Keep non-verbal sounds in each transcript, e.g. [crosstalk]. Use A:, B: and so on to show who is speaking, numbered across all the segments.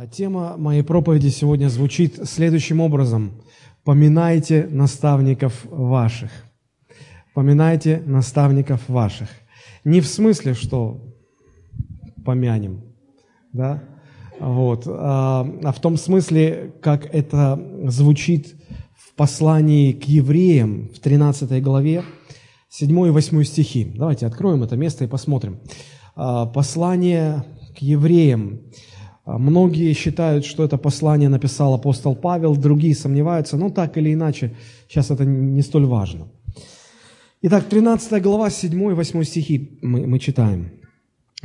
A: А тема моей проповеди сегодня звучит следующим образом. «Поминайте наставников ваших». «Поминайте наставников ваших». Не в смысле, что помянем, да, вот, а, а в том смысле, как это звучит в послании к евреям в 13 главе, 7 и 8 стихи. Давайте откроем это место и посмотрим. А, послание к евреям, многие считают, что это послание написал апостол Павел, другие сомневаются, но так или иначе, сейчас это не столь важно. Итак, 13 глава, 7 и 8 стихи мы, мы читаем.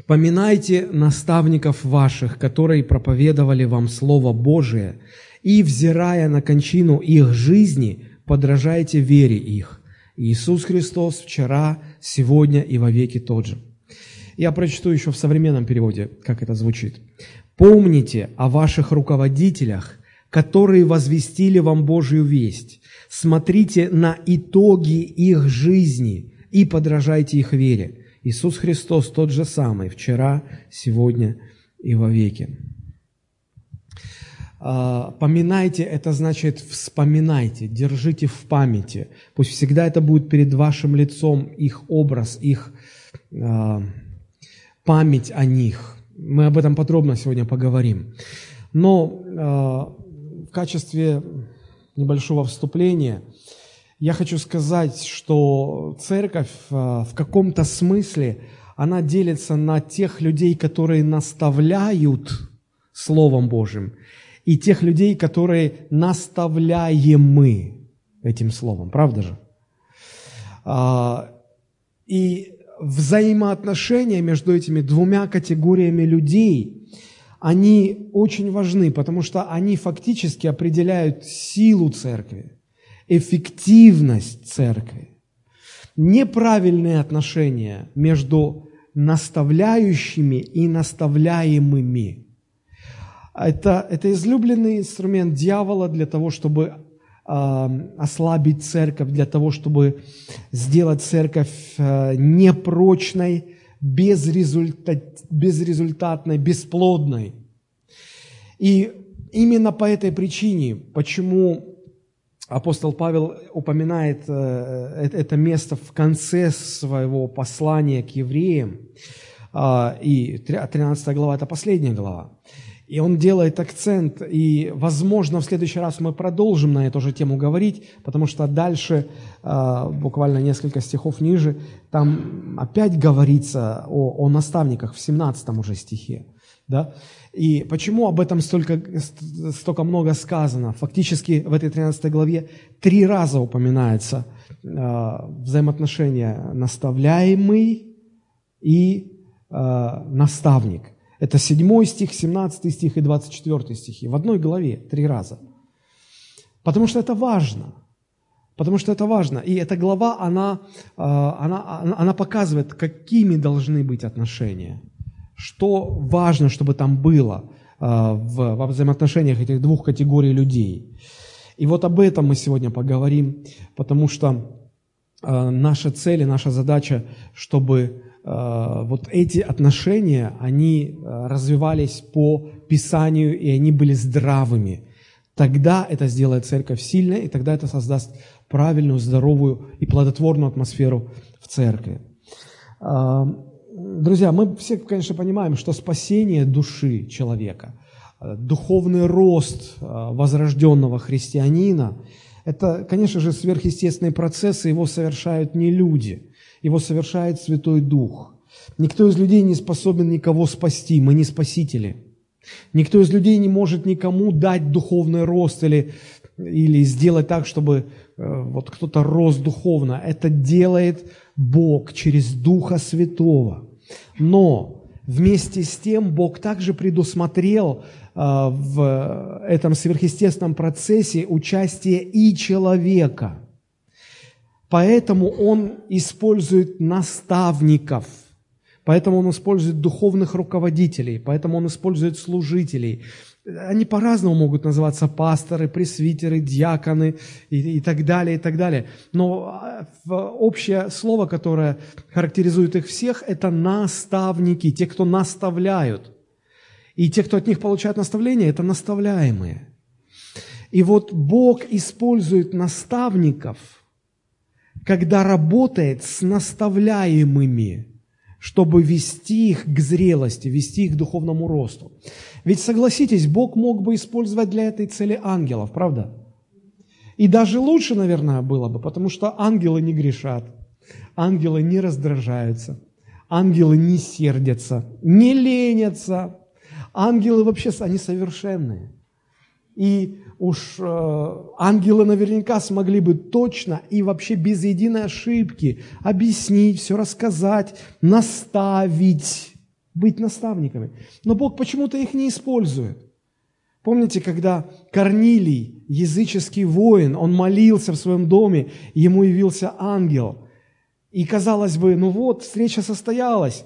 A: «Поминайте наставников ваших, которые проповедовали вам Слово Божие, и, взирая на кончину их жизни, подражайте вере их. Иисус Христос вчера, сегодня и вовеки тот же». Я прочту еще в современном переводе, как это звучит. Помните о ваших руководителях, которые возвестили вам Божью весть. Смотрите на итоги их жизни и подражайте их вере. Иисус Христос тот же самый, вчера, сегодня и вовеки. А, поминайте, это значит вспоминайте, держите в памяти. Пусть всегда это будет перед вашим лицом их образ, их а, память о них. Мы об этом подробно сегодня поговорим. Но э, в качестве небольшого вступления я хочу сказать, что церковь э, в каком-то смысле, она делится на тех людей, которые наставляют Словом Божьим, и тех людей, которые наставляем мы этим Словом. Правда же? А, и взаимоотношения между этими двумя категориями людей, они очень важны, потому что они фактически определяют силу церкви, эффективность церкви. Неправильные отношения между наставляющими и наставляемыми. Это, это излюбленный инструмент дьявола для того, чтобы ослабить церковь, для того, чтобы сделать церковь э, непрочной, безрезультат, безрезультатной, бесплодной. И именно по этой причине, почему апостол Павел упоминает э, это место в конце своего послания к евреям, а, и 13 глава – это последняя глава. И он делает акцент, и, возможно, в следующий раз мы продолжим на эту же тему говорить, потому что дальше, а, буквально несколько стихов ниже, там опять говорится о, о наставниках в 17 уже стихе. Да? И почему об этом столько, столько много сказано? Фактически в этой 13 главе три раза упоминается э, взаимоотношения наставляемый и э, наставник. Это 7 стих, 17 стих и 24 стихи. В одной главе три раза. Потому что это важно. Потому что это важно. И эта глава, она, а, она, она показывает, какими должны быть отношения. Что важно, чтобы там было а, в, во взаимоотношениях этих двух категорий людей. И вот об этом мы сегодня поговорим, потому что а, наша цель и наша задача, чтобы Э, вот эти отношения, они э, развивались по Писанию, и они были здравыми. Тогда это сделает церковь сильной, и тогда это создаст правильную, здоровую и плодотворную атмосферу в церкви. Э, друзья, мы все, конечно, понимаем, что спасение души человека, духовный рост возрожденного христианина, это, конечно же, сверхъестественные процессы, его совершают не люди – его совершает Святой Дух. Никто из людей не способен никого спасти, мы не спасители. Никто из людей не может никому дать духовный рост или, или сделать так, чтобы э, вот кто-то рос духовно. Это делает Бог через Духа Святого. Но вместе с тем Бог также предусмотрел э, в этом сверхъестественном процессе участие и человека – Поэтому он использует наставников, поэтому он использует духовных руководителей, поэтому он использует служителей. Они по-разному могут называться пасторы, пресвитеры, диаконы и, и так далее, и так далее. Но а, общее слово, которое характеризует их всех, это наставники, те, кто наставляют. И те, кто от них получает наставление, это наставляемые. И вот Бог использует наставников, когда работает с наставляемыми, чтобы вести их к зрелости, вести их к духовному росту. Ведь согласитесь, Бог мог бы использовать для этой цели ангелов, правда? И даже лучше, наверное, было бы, потому что ангелы не грешат, ангелы не раздражаются, ангелы не сердятся, не ленятся. Ангелы вообще, они совершенные. И уж э, ангелы наверняка смогли бы точно и вообще без единой ошибки объяснить, все рассказать, наставить, быть наставниками. Но Бог почему-то их не использует. Помните, когда Корнилий, языческий воин, он молился в своем доме, ему явился ангел. И казалось бы, ну вот, встреча состоялась.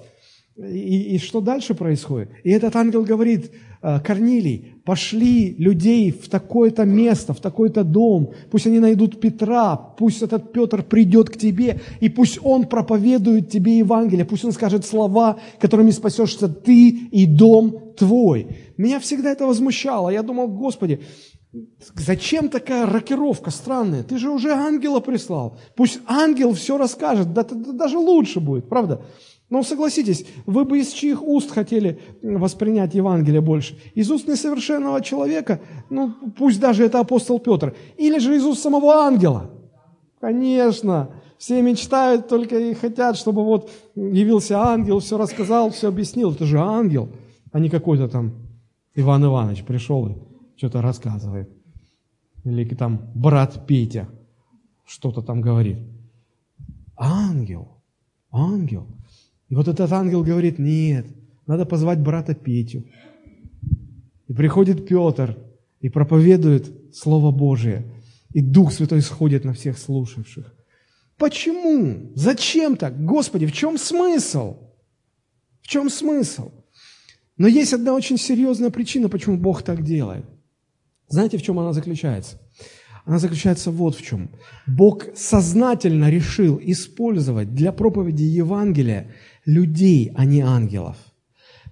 A: И, и что дальше происходит? И этот ангел говорит, «Э, Корнилий, пошли людей в такое-то место, в такой-то дом, пусть они найдут Петра, пусть этот Петр придет к тебе, и пусть он проповедует тебе Евангелие, пусть он скажет слова, которыми спасешься ты и дом твой. Меня всегда это возмущало. Я думал, Господи, Зачем такая рокировка странная? Ты же уже ангела прислал. Пусть ангел все расскажет, да, да, даже лучше будет, правда? Но согласитесь, вы бы из чьих уст хотели воспринять Евангелие больше? Из уст несовершенного человека, ну пусть даже это апостол Петр, или же из уст самого ангела? Конечно, все мечтают только и хотят, чтобы вот явился ангел, все рассказал, все объяснил. Это же ангел, а не какой-то там Иван Иванович пришел и что-то рассказывает. Или там брат Петя что-то там говорит. Ангел, ангел – и вот этот ангел говорит, нет, надо позвать брата Петю. И приходит Петр и проповедует Слово Божие. И Дух Святой сходит на всех слушавших. Почему? Зачем так? Господи, в чем смысл? В чем смысл? Но есть одна очень серьезная причина, почему Бог так делает. Знаете, в чем она заключается? Она заключается вот в чем. Бог сознательно решил использовать для проповеди Евангелия людей, а не ангелов.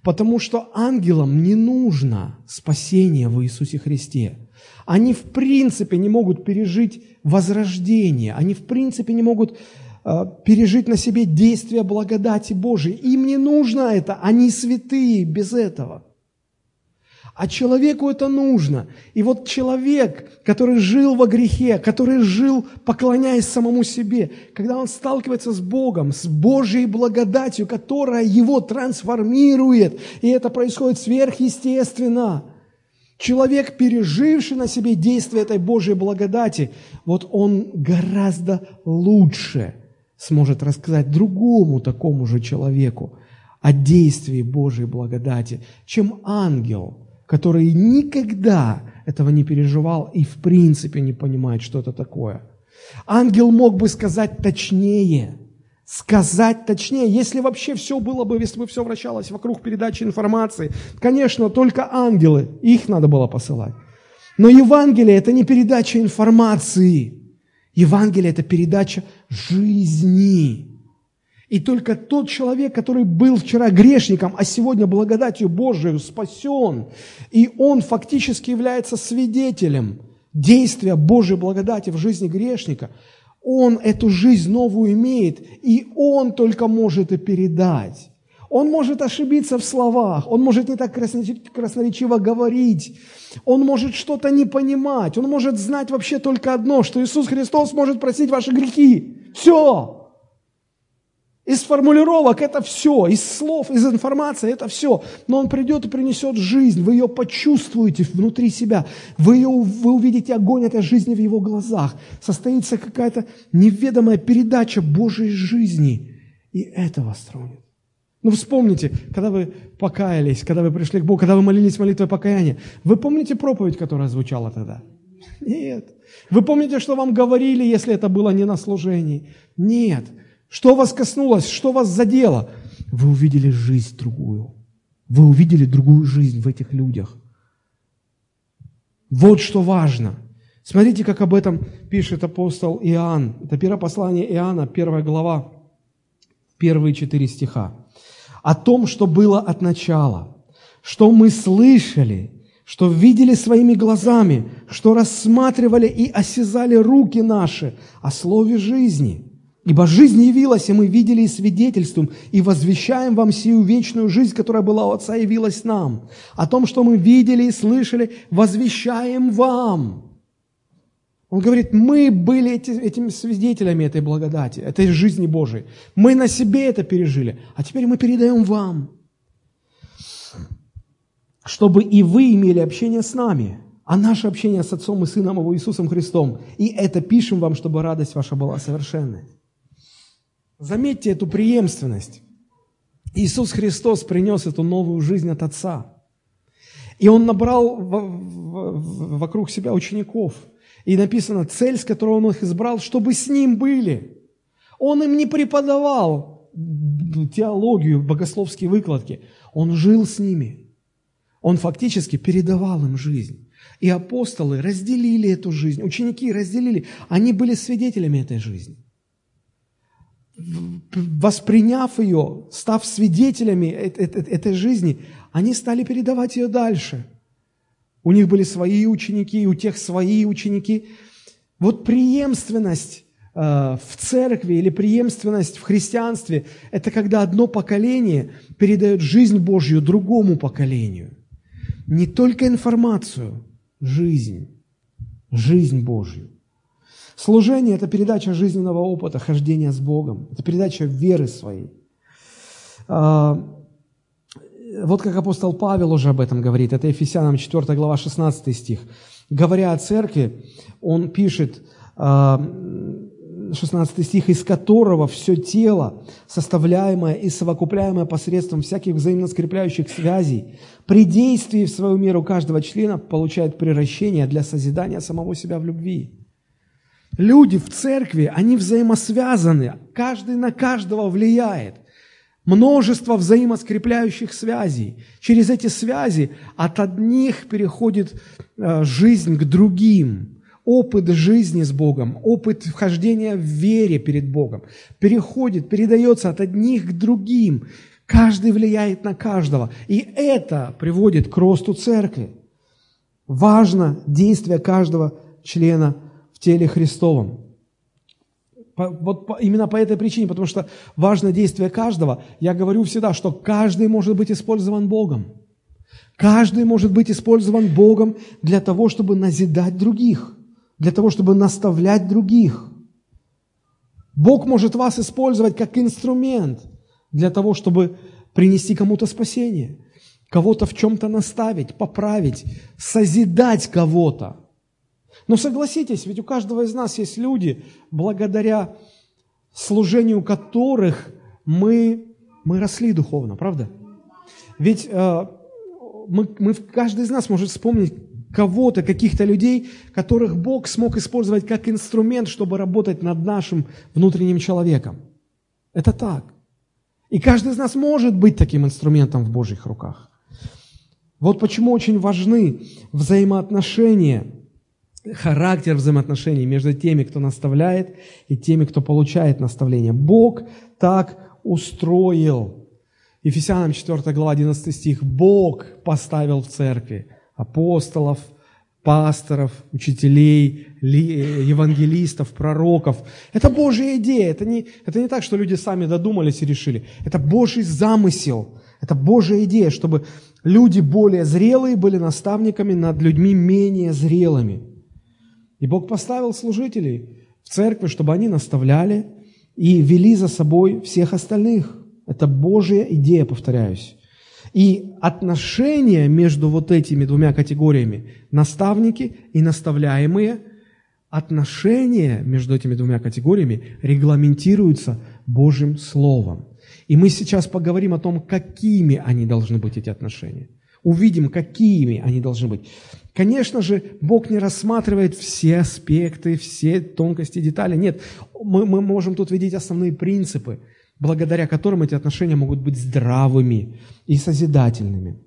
A: Потому что ангелам не нужно спасение в Иисусе Христе. Они в принципе не могут пережить возрождение, они в принципе не могут э, пережить на себе действие благодати Божией. Им не нужно это, они святые без этого. А человеку это нужно. И вот человек, который жил во грехе, который жил, поклоняясь самому себе, когда он сталкивается с Богом, с Божьей благодатью, которая его трансформирует, и это происходит сверхъестественно, человек, переживший на себе действие этой Божьей благодати, вот он гораздо лучше сможет рассказать другому такому же человеку о действии Божьей благодати, чем ангел – который никогда этого не переживал и в принципе не понимает, что это такое. Ангел мог бы сказать точнее, сказать точнее, если вообще все было бы, если бы все вращалось вокруг передачи информации. Конечно, только ангелы, их надо было посылать. Но Евангелие – это не передача информации. Евангелие – это передача жизни. И только тот человек, который был вчера грешником, а сегодня благодатью Божией спасен, и он фактически является свидетелем действия Божьей благодати в жизни грешника, он эту жизнь новую имеет, и он только может и передать. Он может ошибиться в словах, он может не так красноречиво говорить, он может что-то не понимать, он может знать вообще только одно, что Иисус Христос может простить ваши грехи. Все. Из формулировок это все, из слов, из информации это все. Но Он придет и принесет жизнь, вы ее почувствуете внутри себя, вы, ее, вы увидите огонь этой жизни в Его глазах. Состоится какая-то неведомая передача Божьей жизни, и это вас тронет. Ну, вспомните, когда вы покаялись, когда вы пришли к Богу, когда вы молились молитвой покаяния, вы помните проповедь, которая звучала тогда? Нет. Вы помните, что вам говорили, если это было не на служении? Нет. Что вас коснулось? Что вас задело? Вы увидели жизнь другую. Вы увидели другую жизнь в этих людях. Вот что важно. Смотрите, как об этом пишет апостол Иоанн. Это первое послание Иоанна, первая глава, первые четыре стиха. О том, что было от начала, что мы слышали, что видели своими глазами, что рассматривали и осязали руки наши о слове жизни. Ибо жизнь явилась, и мы видели и свидетельствуем, и возвещаем вам сию вечную жизнь, которая была у Отца, явилась нам. О том, что мы видели и слышали, возвещаем вам. Он говорит, мы были эти, этими свидетелями этой благодати, этой жизни Божией. Мы на себе это пережили, а теперь мы передаем вам чтобы и вы имели общение с нами, а наше общение с Отцом и Сыном Его Иисусом Христом. И это пишем вам, чтобы радость ваша была совершенной. Заметьте эту преемственность. Иисус Христос принес эту новую жизнь от Отца. И Он набрал вокруг себя учеников. И написано, цель, с которой Он их избрал, чтобы с Ним были. Он им не преподавал теологию, богословские выкладки. Он жил с ними. Он фактически передавал им жизнь. И апостолы разделили эту жизнь, ученики разделили, они были свидетелями этой жизни. Восприняв ее, став свидетелями этой жизни, они стали передавать ее дальше. У них были свои ученики, у тех свои ученики. Вот преемственность э, в церкви или преемственность в христианстве – это когда одно поколение передает жизнь Божью другому поколению не только информацию, жизнь, жизнь Божью. Служение – это передача жизненного опыта, хождения с Богом, это передача веры своей. А, вот как апостол Павел уже об этом говорит, это Ефесянам 4 глава 16 стих. Говоря о церкви, он пишет, а, 16 стих, из которого все тело, составляемое и совокупляемое посредством всяких взаимно скрепляющих связей, при действии в свою меру каждого члена получает превращение для созидания самого себя в любви. Люди в церкви, они взаимосвязаны, каждый на каждого влияет. Множество взаимоскрепляющих связей. Через эти связи от одних переходит э, жизнь к другим опыт жизни с Богом, опыт вхождения в вере перед Богом переходит, передается от одних к другим. Каждый влияет на каждого. И это приводит к росту церкви. Важно действие каждого члена теле Христовом. Вот именно по этой причине, потому что важно действие каждого, я говорю всегда, что каждый может быть использован Богом. Каждый может быть использован Богом для того, чтобы назидать других для того, чтобы наставлять других. Бог может вас использовать как инструмент для того, чтобы принести кому-то спасение, кого-то в чем-то наставить, поправить, созидать кого-то. Но согласитесь, ведь у каждого из нас есть люди, благодаря служению которых мы, мы росли духовно, правда? Ведь э, мы, мы, каждый из нас может вспомнить кого-то, каких-то людей, которых Бог смог использовать как инструмент, чтобы работать над нашим внутренним человеком. Это так. И каждый из нас может быть таким инструментом в Божьих руках. Вот почему очень важны взаимоотношения, характер взаимоотношений между теми, кто наставляет, и теми, кто получает наставление. Бог так устроил. Ефесянам 4 глава 11 стих. Бог поставил в церкви апостолов, пасторов, учителей, евангелистов, пророков. Это Божья идея. Это не, это не так, что люди сами додумались и решили. Это Божий замысел. Это Божья идея, чтобы люди более зрелые были наставниками над людьми менее зрелыми. И Бог поставил служителей в церкви, чтобы они наставляли и вели за собой всех остальных. Это Божья идея, повторяюсь. И отношения между вот этими двумя категориями, наставники и наставляемые, отношения между этими двумя категориями регламентируются Божьим Словом. И мы сейчас поговорим о том, какими они должны быть, эти отношения. Увидим, какими они должны быть. Конечно же, Бог не рассматривает все аспекты, все тонкости, детали. Нет, мы, мы можем тут видеть основные принципы – благодаря которым эти отношения могут быть здравыми и созидательными.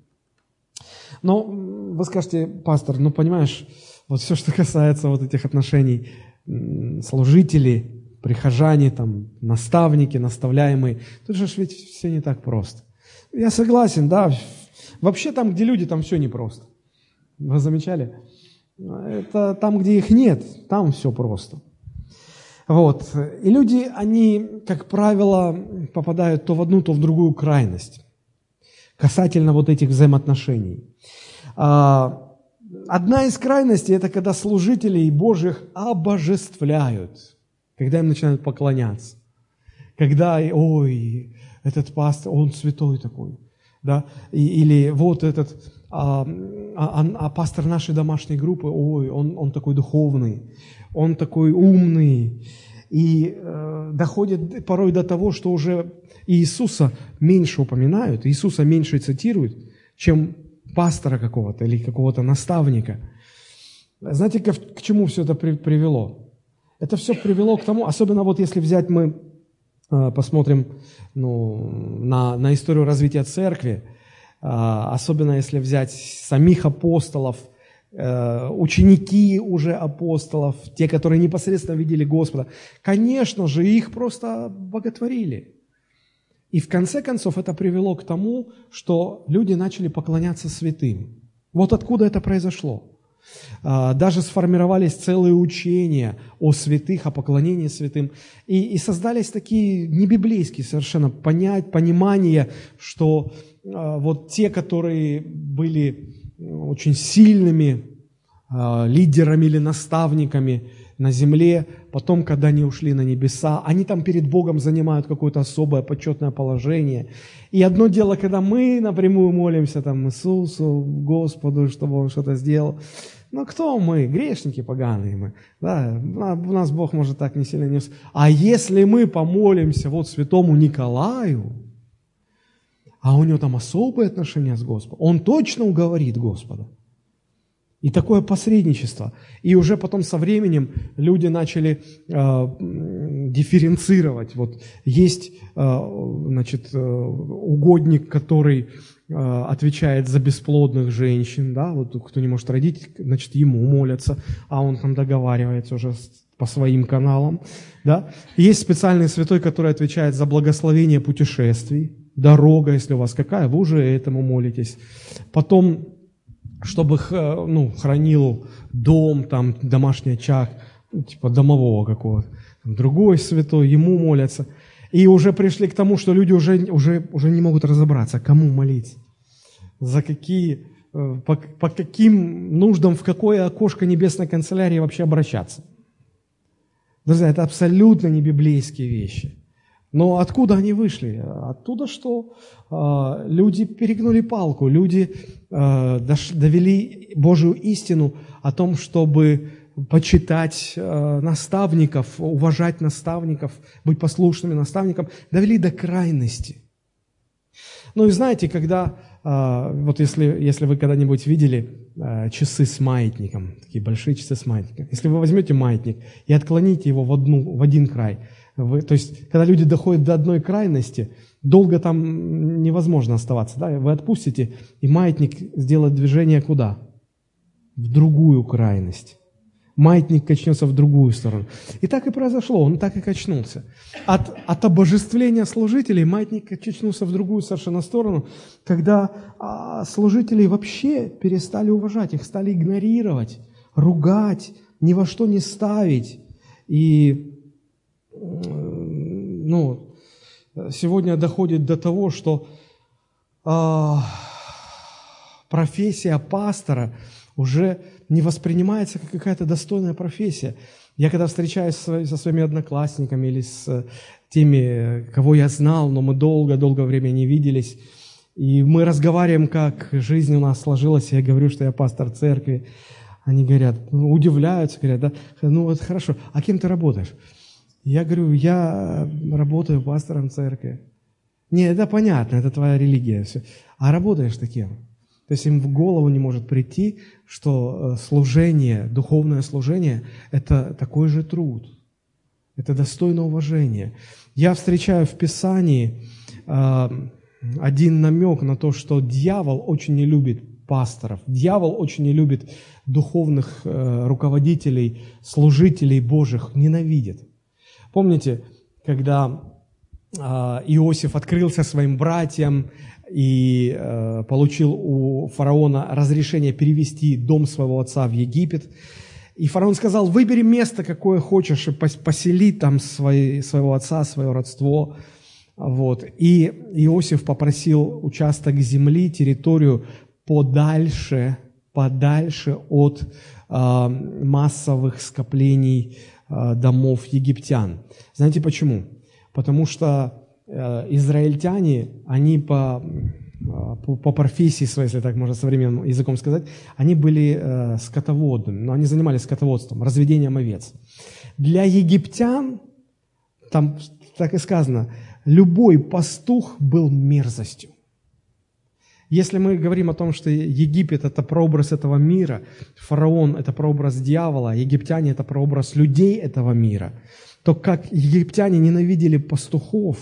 A: Но вы скажете, пастор, ну понимаешь, вот все, что касается вот этих отношений, служители, прихожане, там, наставники, наставляемые, тут же ведь все не так просто. Я согласен, да, Вообще там, где люди, там все непросто. Вы замечали? Это там, где их нет, там все просто. Вот. И люди, они, как правило, попадают то в одну, то в другую крайность касательно вот этих взаимоотношений. А, одна из крайностей – это когда служителей Божьих обожествляют, когда им начинают поклоняться. Когда, ой, этот пастор, он святой такой, да, или вот этот, а, а, а пастор нашей домашней группы, ой, он, он такой духовный, он такой умный, и э, доходит порой до того, что уже Иисуса меньше упоминают, Иисуса меньше цитируют, чем пастора какого-то или какого-то наставника. Знаете, к, к чему все это при, привело? Это все привело к тому, особенно вот если взять мы, посмотрим ну, на, на историю развития церкви, э, особенно если взять самих апостолов – Э, ученики уже апостолов, те, которые непосредственно видели Господа, конечно же, их просто боготворили. И в конце концов это привело к тому, что люди начали поклоняться святым. Вот откуда это произошло. А, даже сформировались целые учения о святых, о поклонении святым. И, и создались такие небиблейские совершенно понять, понимания, что а, вот те, которые были очень сильными э, лидерами или наставниками на земле, потом, когда они ушли на небеса, они там перед Богом занимают какое-то особое почетное положение. И одно дело, когда мы напрямую молимся там Иисусу, Господу, чтобы Он что-то сделал. Но кто мы? Грешники поганые мы. Да, у нас Бог может так не сильно не... А если мы помолимся вот святому Николаю, а у него там особые отношения с Господом. Он точно уговорит Господа. И такое посредничество. И уже потом со временем люди начали э, дифференцировать. Вот есть э, значит, э, угодник, который э, отвечает за бесплодных женщин, да, вот кто не может родить, значит, ему молятся, а он там договаривается уже по своим каналам. Да. Есть специальный святой, который отвечает за благословение путешествий, дорога, если у вас какая, вы уже этому молитесь. Потом, чтобы ну, хранил дом, там, домашний очаг, типа домового какого-то. Другой святой, ему молятся. И уже пришли к тому, что люди уже, уже, уже не могут разобраться, кому молиться, за какие, э, по, по каким нуждам, в какое окошко небесной канцелярии вообще обращаться. Друзья, это абсолютно не библейские вещи. Но откуда они вышли? Оттуда, что э, люди перегнули палку, люди э, довели Божию истину о том, чтобы почитать э, наставников, уважать наставников, быть послушными наставникам, довели до крайности. Ну и знаете, когда, э, вот если, если вы когда-нибудь видели э, часы с маятником, такие большие часы с маятником, если вы возьмете маятник и отклоните его в, одну, в один край – вы, то есть, когда люди доходят до одной крайности, долго там невозможно оставаться. Да? Вы отпустите, и маятник сделает движение куда? В другую крайность. Маятник качнется в другую сторону. И так и произошло, он так и качнулся. От, от обожествления служителей маятник качнулся в другую совершенно сторону, когда а, служителей вообще перестали уважать, их стали игнорировать, ругать, ни во что не ставить. И ну, сегодня доходит до того, что э, профессия пастора уже не воспринимается как какая-то достойная профессия. Я когда встречаюсь со своими одноклассниками или с теми, кого я знал, но мы долго-долго время не виделись, и мы разговариваем, как жизнь у нас сложилась, я говорю, что я пастор церкви, они говорят, ну, удивляются, говорят, да, ну вот хорошо, а кем ты работаешь? Я говорю, я работаю пастором церкви. Не, это понятно, это твоя религия. Все. А работаешь таким. То есть им в голову не может прийти, что э, служение, духовное служение – это такой же труд. Это достойно уважения. Я встречаю в Писании э, один намек на то, что дьявол очень не любит пасторов. Дьявол очень не любит духовных э, руководителей, служителей Божьих, ненавидит. Помните, когда а, Иосиф открылся своим братьям и э, получил у фараона разрешение перевести дом своего отца в Египет. И фараон сказал, выбери место, какое хочешь, и посели там свои, своего отца, свое родство. Вот. И Иосиф попросил участок земли, территорию подальше, подальше от э, массовых скоплений домов египтян. Знаете почему? Потому что э, израильтяне, они по, э, по, по профессии своей, если так можно современным языком сказать, они были э, скотоводными, но они занимались скотоводством, разведением овец. Для египтян, там так и сказано, любой пастух был мерзостью. Если мы говорим о том, что Египет – это прообраз этого мира, фараон – это прообраз дьявола, египтяне – это прообраз людей этого мира, то как египтяне ненавидели пастухов,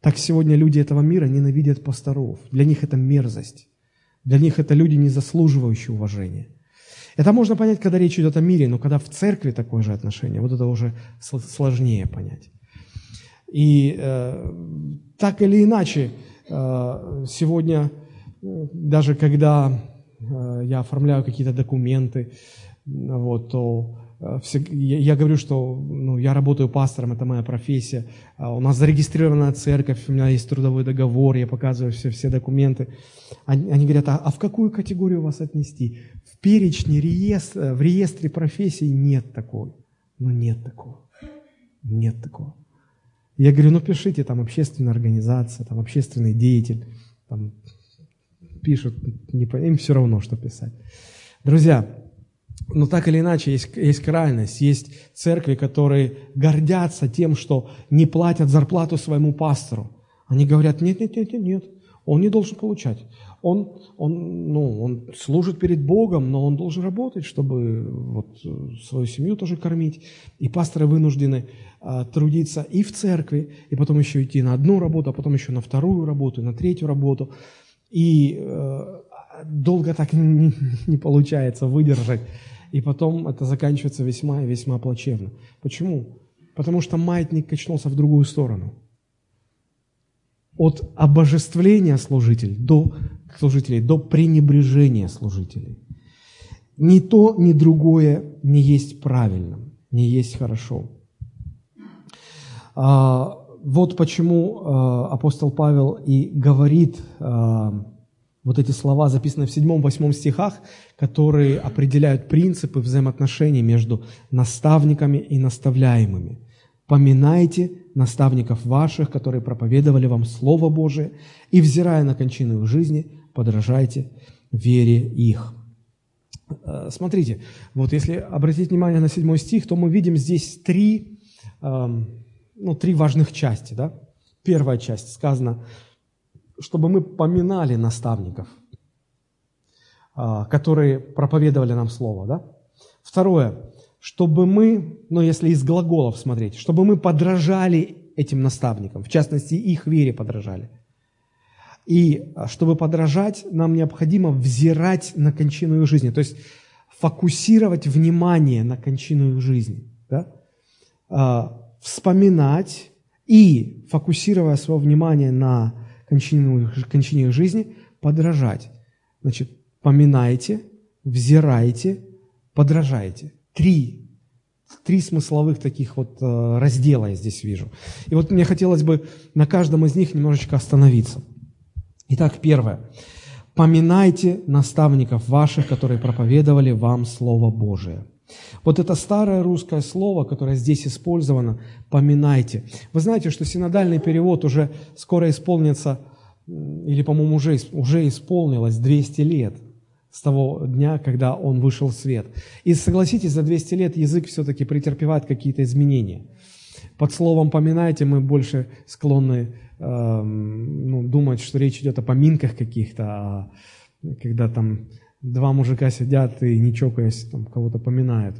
A: так сегодня люди этого мира ненавидят пасторов. Для них это мерзость. Для них это люди, не заслуживающие уважения. Это можно понять, когда речь идет о мире, но когда в церкви такое же отношение, вот это уже сложнее понять. И э, так или иначе, сегодня, даже когда э, я оформляю какие-то документы, вот, то э, я, я говорю, что ну, я работаю пастором, это моя профессия. А у нас зарегистрирована церковь, у меня есть трудовой договор, я показываю все, все документы. Они, они говорят, а, а в какую категорию вас отнести? В перечне, реестр, в реестре профессий нет такой. Ну, нет такого. Нет такого. Я говорю, ну пишите, там общественная организация, там общественный деятель, там пишут, не, им все равно, что писать. Друзья, но так или иначе есть, есть крайность, есть церкви, которые гордятся тем, что не платят зарплату своему пастору. Они говорят, нет, нет, нет, нет, нет, он не должен получать. Он, он, ну, он служит перед Богом, но он должен работать, чтобы вот, свою семью тоже кормить. И пасторы вынуждены трудиться и в церкви, и потом еще идти на одну работу, а потом еще на вторую работу, на третью работу. И э, долго так не, не получается выдержать. И потом это заканчивается весьма и весьма плачевно. Почему? Потому что маятник качнулся в другую сторону. От обожествления служителей до, служителей до пренебрежения служителей. Ни то, ни другое не есть правильным, не есть хорошо. А, вот почему а, апостол Павел и говорит а, вот эти слова, записанные в 7-8 стихах, которые определяют принципы взаимоотношений между наставниками и наставляемыми. «Поминайте наставников ваших, которые проповедовали вам Слово Божие, и, взирая на кончину их жизни, подражайте вере их». Смотрите, вот если обратить внимание на 7 стих, то мы видим здесь три ну, три важных части. Да? Первая часть сказано, чтобы мы поминали наставников, а, которые проповедовали нам Слово. Да? Второе, чтобы мы, ну если из глаголов смотреть, чтобы мы подражали этим наставникам, в частности, их вере подражали. И а, чтобы подражать, нам необходимо взирать на кончину жизни, то есть фокусировать внимание на кончину жизни. Да? Вспоминать и, фокусируя свое внимание на кончине, кончине жизни, подражать. Значит, поминайте, взирайте, подражайте. Три, три смысловых таких вот э, раздела я здесь вижу. И вот мне хотелось бы на каждом из них немножечко остановиться. Итак, первое. Поминайте наставников ваших, которые проповедовали вам Слово Божие – вот это старое русское слово, которое здесь использовано, поминайте. Вы знаете, что синодальный перевод уже скоро исполнится, или, по-моему, уже, уже исполнилось 200 лет с того дня, когда он вышел в свет. И согласитесь, за 200 лет язык все-таки претерпевает какие-то изменения. Под словом «поминайте» мы больше склонны э, ну, думать, что речь идет о поминках каких-то, а когда там два мужика сидят и не чокаясь там кого-то поминают.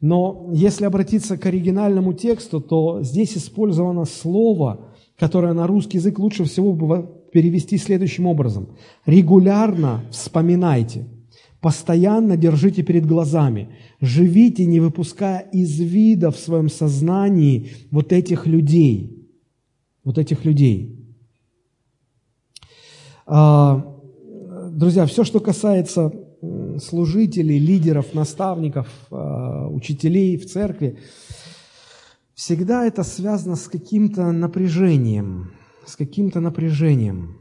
A: Но если обратиться к оригинальному тексту, то здесь использовано слово, которое на русский язык лучше всего перевести следующим образом. Регулярно вспоминайте, постоянно держите перед глазами, живите, не выпуская из вида в своем сознании вот этих людей. вот этих людей. Друзья, все, что касается служителей, лидеров, наставников, а, учителей в церкви, всегда это связано с каким-то напряжением, с каким-то напряжением.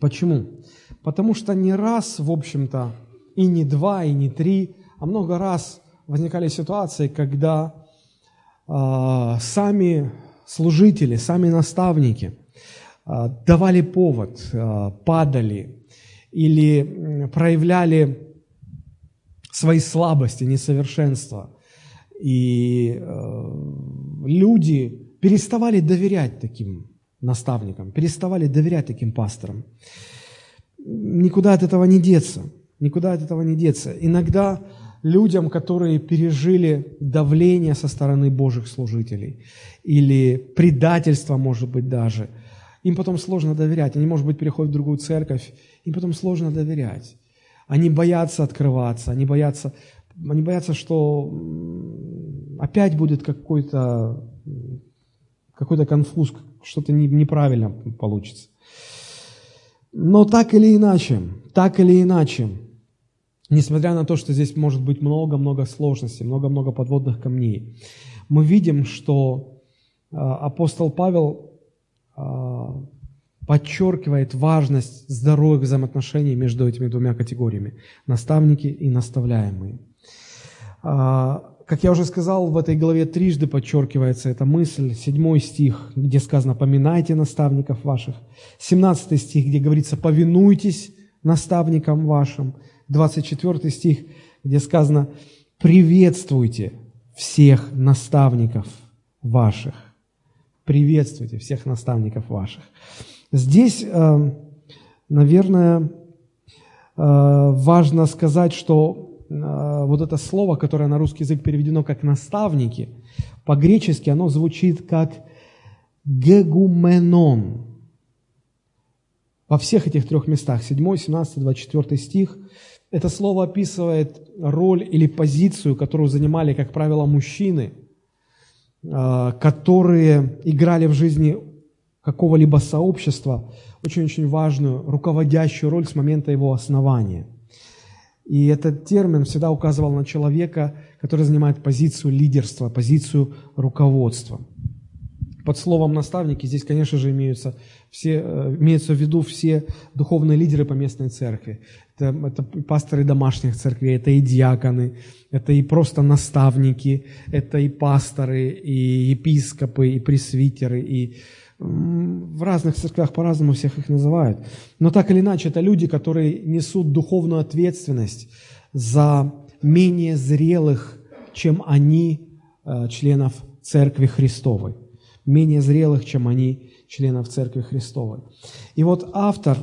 A: Почему? Потому что не раз, в общем-то, и не два, и не три, а много раз возникали ситуации, когда э, сами служители, сами наставники э, давали повод, э, падали или проявляли свои слабости, несовершенства. И э, люди переставали доверять таким наставникам, переставали доверять таким пасторам. Никуда от этого не деться. Никуда от этого не деться. Иногда людям, которые пережили давление со стороны Божьих служителей или предательство, может быть, даже, им потом сложно доверять. Они, может быть, переходят в другую церковь, им потом сложно доверять. Они боятся открываться, они боятся, они боятся, что опять будет какой-то какой-то конфуз, что-то неправильно получится. Но так или иначе, так или иначе, несмотря на то, что здесь может быть много-много сложностей, много-много подводных камней, мы видим, что а, апостол Павел подчеркивает важность здоровых взаимоотношений между этими двумя категориями – наставники и наставляемые. А, как я уже сказал, в этой главе трижды подчеркивается эта мысль. Седьмой стих, где сказано «поминайте наставников ваших». Семнадцатый стих, где говорится «повинуйтесь наставникам вашим». 24 стих, где сказано «приветствуйте всех наставников ваших». Приветствуйте всех наставников ваших. Здесь, э, наверное, э, важно сказать, что Э, вот это слово, которое на русский язык переведено как «наставники», по-гречески оно звучит как «гегуменон». Во всех этих трех местах, 7, 17, 24 стих, это слово описывает роль или позицию, которую занимали, как правило, мужчины, которые играли в жизни какого-либо сообщества очень-очень важную, руководящую роль с момента его основания – и этот термин всегда указывал на человека, который занимает позицию лидерства, позицию руководства. Под словом наставники здесь, конечно же, имеются, все, э, имеются в виду все духовные лидеры по местной церкви. Это, это пасторы домашних церквей, это и диаконы, это и просто наставники, это и пасторы, и епископы, и пресвитеры, и в разных церквях по-разному всех их называют. Но так или иначе, это люди, которые несут духовную ответственность за менее зрелых, чем они, э, членов Церкви Христовой. Менее зрелых, чем они, членов Церкви Христовой. И вот автор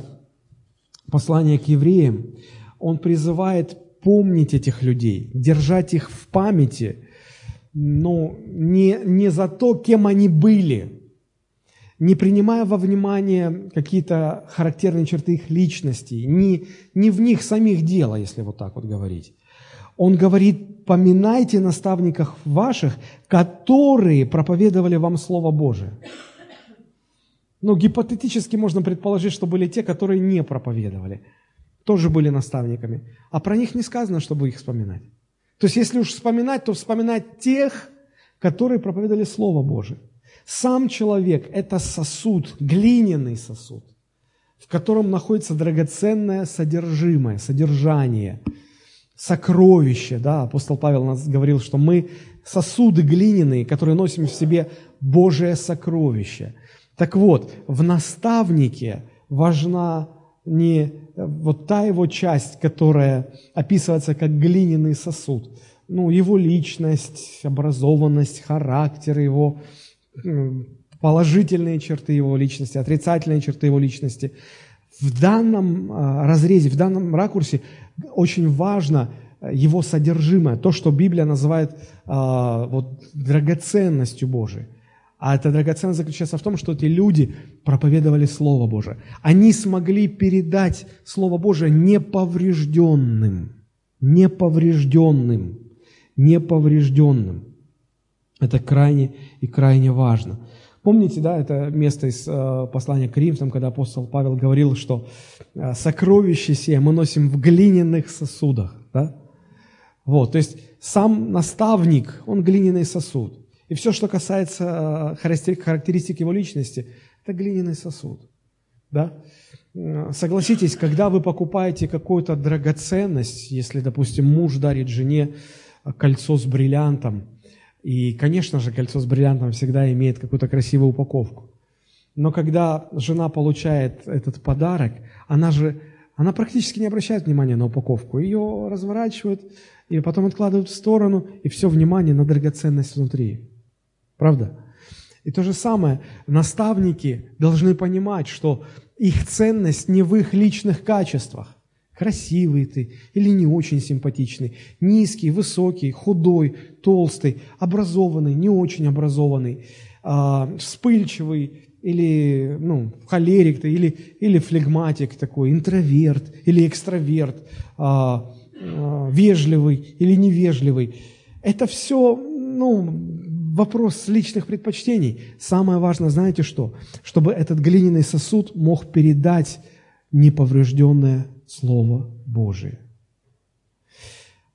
A: послания к евреям, он призывает помнить этих людей, держать их в памяти, но не, не за то, кем они были – не принимая во внимание какие-то характерные черты их личности, не, не в них самих дело, если вот так вот говорить. Он говорит, поминайте наставниках ваших, которые проповедовали вам Слово Божие. Ну, гипотетически можно предположить, что были те, которые не проповедовали, тоже были наставниками. А про них не сказано, чтобы их вспоминать. То есть, если уж вспоминать, то вспоминать тех, которые проповедовали Слово Божие. Сам человек – это сосуд, глиняный сосуд, в котором находится драгоценное содержимое, содержание, сокровище. Да? Апостол Павел нас говорил, что мы сосуды глиняные, которые носим в себе Божие сокровище. Так вот, в наставнике важна не вот та его часть, которая описывается как глиняный сосуд, ну, его личность, образованность, характер его, положительные черты его личности, отрицательные черты его личности. В данном а, разрезе, в данном ракурсе очень важно а, его содержимое, то, что Библия называет а, вот, драгоценностью Божией. А эта драгоценность заключается в том, что эти люди проповедовали Слово Божие. Они смогли передать Слово Божие неповрежденным, неповрежденным, неповрежденным. Это крайне и крайне важно. Помните, да, это место из э, послания к Римлянам, когда апостол Павел говорил, что э, сокровище сие мы носим в глиняных сосудах, да? Вот, то есть сам наставник, он глиняный сосуд. И все, что касается э, характеристик его личности, это глиняный сосуд, да? Согласитесь, когда вы покупаете какую-то драгоценность, если, допустим, муж дарит жене кольцо с бриллиантом, и, конечно же, кольцо с бриллиантом всегда имеет какую-то красивую упаковку. Но когда жена получает этот подарок, она же, она практически не обращает внимания на упаковку. Ее разворачивают, и потом откладывают в сторону, и все внимание на драгоценность внутри. Правда? И то же самое, наставники должны понимать, что их ценность не в их личных качествах красивый ты или не очень симпатичный, низкий, высокий, худой, толстый, образованный, не очень образованный, э, вспыльчивый или ну, холерик ты, или, или флегматик такой, интроверт или экстраверт, э, э, вежливый или невежливый. Это все ну, вопрос личных предпочтений. Самое важное, знаете что? Чтобы этот глиняный сосуд мог передать неповрежденное Слово Божие.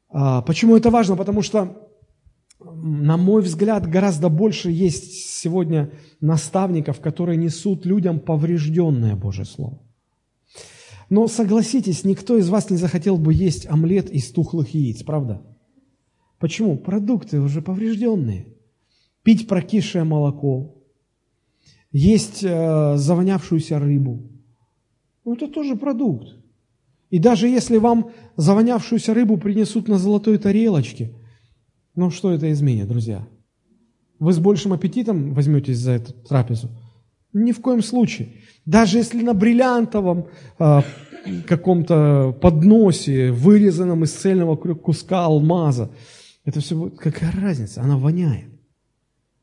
A: А, почему это важно? Потому что, на мой взгляд, гораздо больше есть сегодня наставников, которые несут людям поврежденное Божье Слово. Но согласитесь, никто из вас не захотел бы есть омлет из тухлых яиц, правда? Почему? Продукты уже поврежденные. Пить прокисшее молоко, есть э, завонявшуюся рыбу. Ну, это тоже продукт. И даже если вам завонявшуюся рыбу принесут на золотой тарелочке, ну что это изменит, друзья? Вы с большим аппетитом возьметесь за эту трапезу? Ни в коем случае. Даже если на бриллиантовом э, каком-то подносе, вырезанном из цельного куска алмаза, это все будет, какая разница? Она воняет.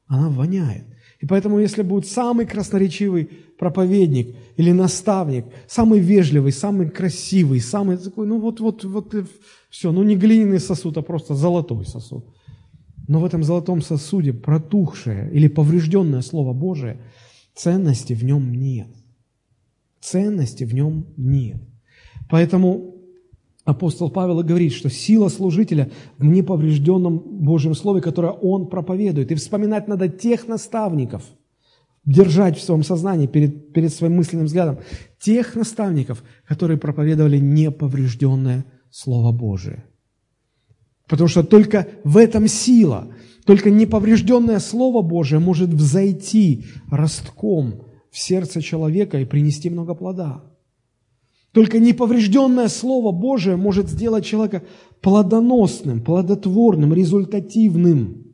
A: Она воняет. И поэтому, если будет самый красноречивый проповедник или наставник, самый вежливый, самый красивый, самый такой, ну вот, вот, вот, все, ну не глиняный сосуд, а просто золотой сосуд. Но в этом золотом сосуде протухшее или поврежденное Слово Божие, ценности в нем нет. Ценности в нем нет. Поэтому апостол Павел говорит, что сила служителя в неповрежденном Божьем Слове, которое он проповедует. И вспоминать надо тех наставников – держать в своем сознании, перед, перед своим мысленным взглядом, тех наставников, которые проповедовали неповрежденное Слово Божие. Потому что только в этом сила, только неповрежденное Слово Божие может взойти ростком в сердце человека и принести много плода. Только неповрежденное Слово Божие может сделать человека плодоносным, плодотворным, результативным.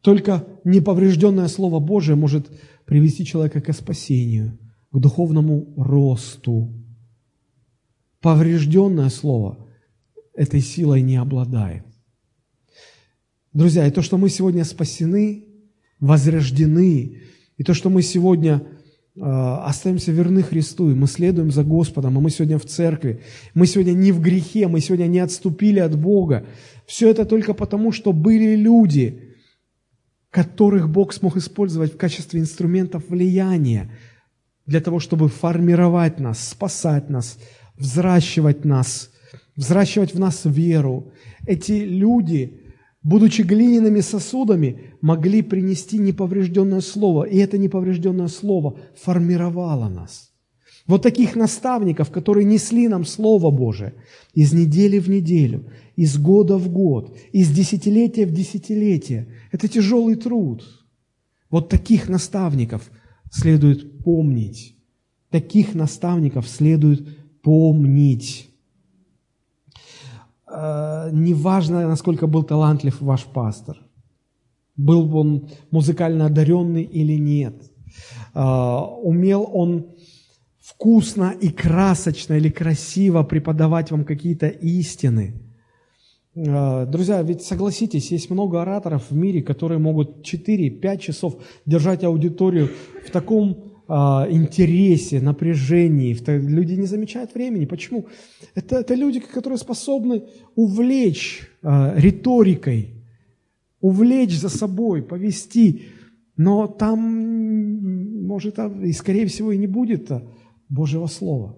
A: Только неповрежденное Слово Божие может привести человека к спасению, к духовному росту. Поврежденное Слово этой силой не обладает. Друзья, и то, что мы сегодня спасены, возрождены, и то, что мы сегодня остаемся верны Христу, и мы следуем за Господом, и мы сегодня в церкви, мы сегодня не в грехе, мы сегодня не отступили от Бога, все это только потому, что были люди – которых Бог смог использовать в качестве инструментов влияния для того, чтобы формировать нас, спасать нас, взращивать нас, взращивать в нас веру. Эти люди, будучи глиняными сосудами, могли принести неповрежденное слово, и это неповрежденное слово формировало нас – вот таких наставников, которые несли нам Слово Божие из недели в неделю, из года в год, из десятилетия в десятилетие. Это тяжелый труд. Вот таких наставников следует помнить. Таких наставников следует помнить. Э, неважно, насколько был талантлив ваш пастор, был он музыкально одаренный или нет, э, умел он вкусно и красочно или красиво преподавать вам какие-то истины. Э, друзья, ведь согласитесь, есть много ораторов в мире, которые могут 4-5 часов держать аудиторию в таком интересе, напряжении. Люди не замечают времени. Почему? Это, это люди, которые способны увлечь э, риторикой, увлечь за собой, повести, но там, может, и скорее всего и не будет Божьего Слова.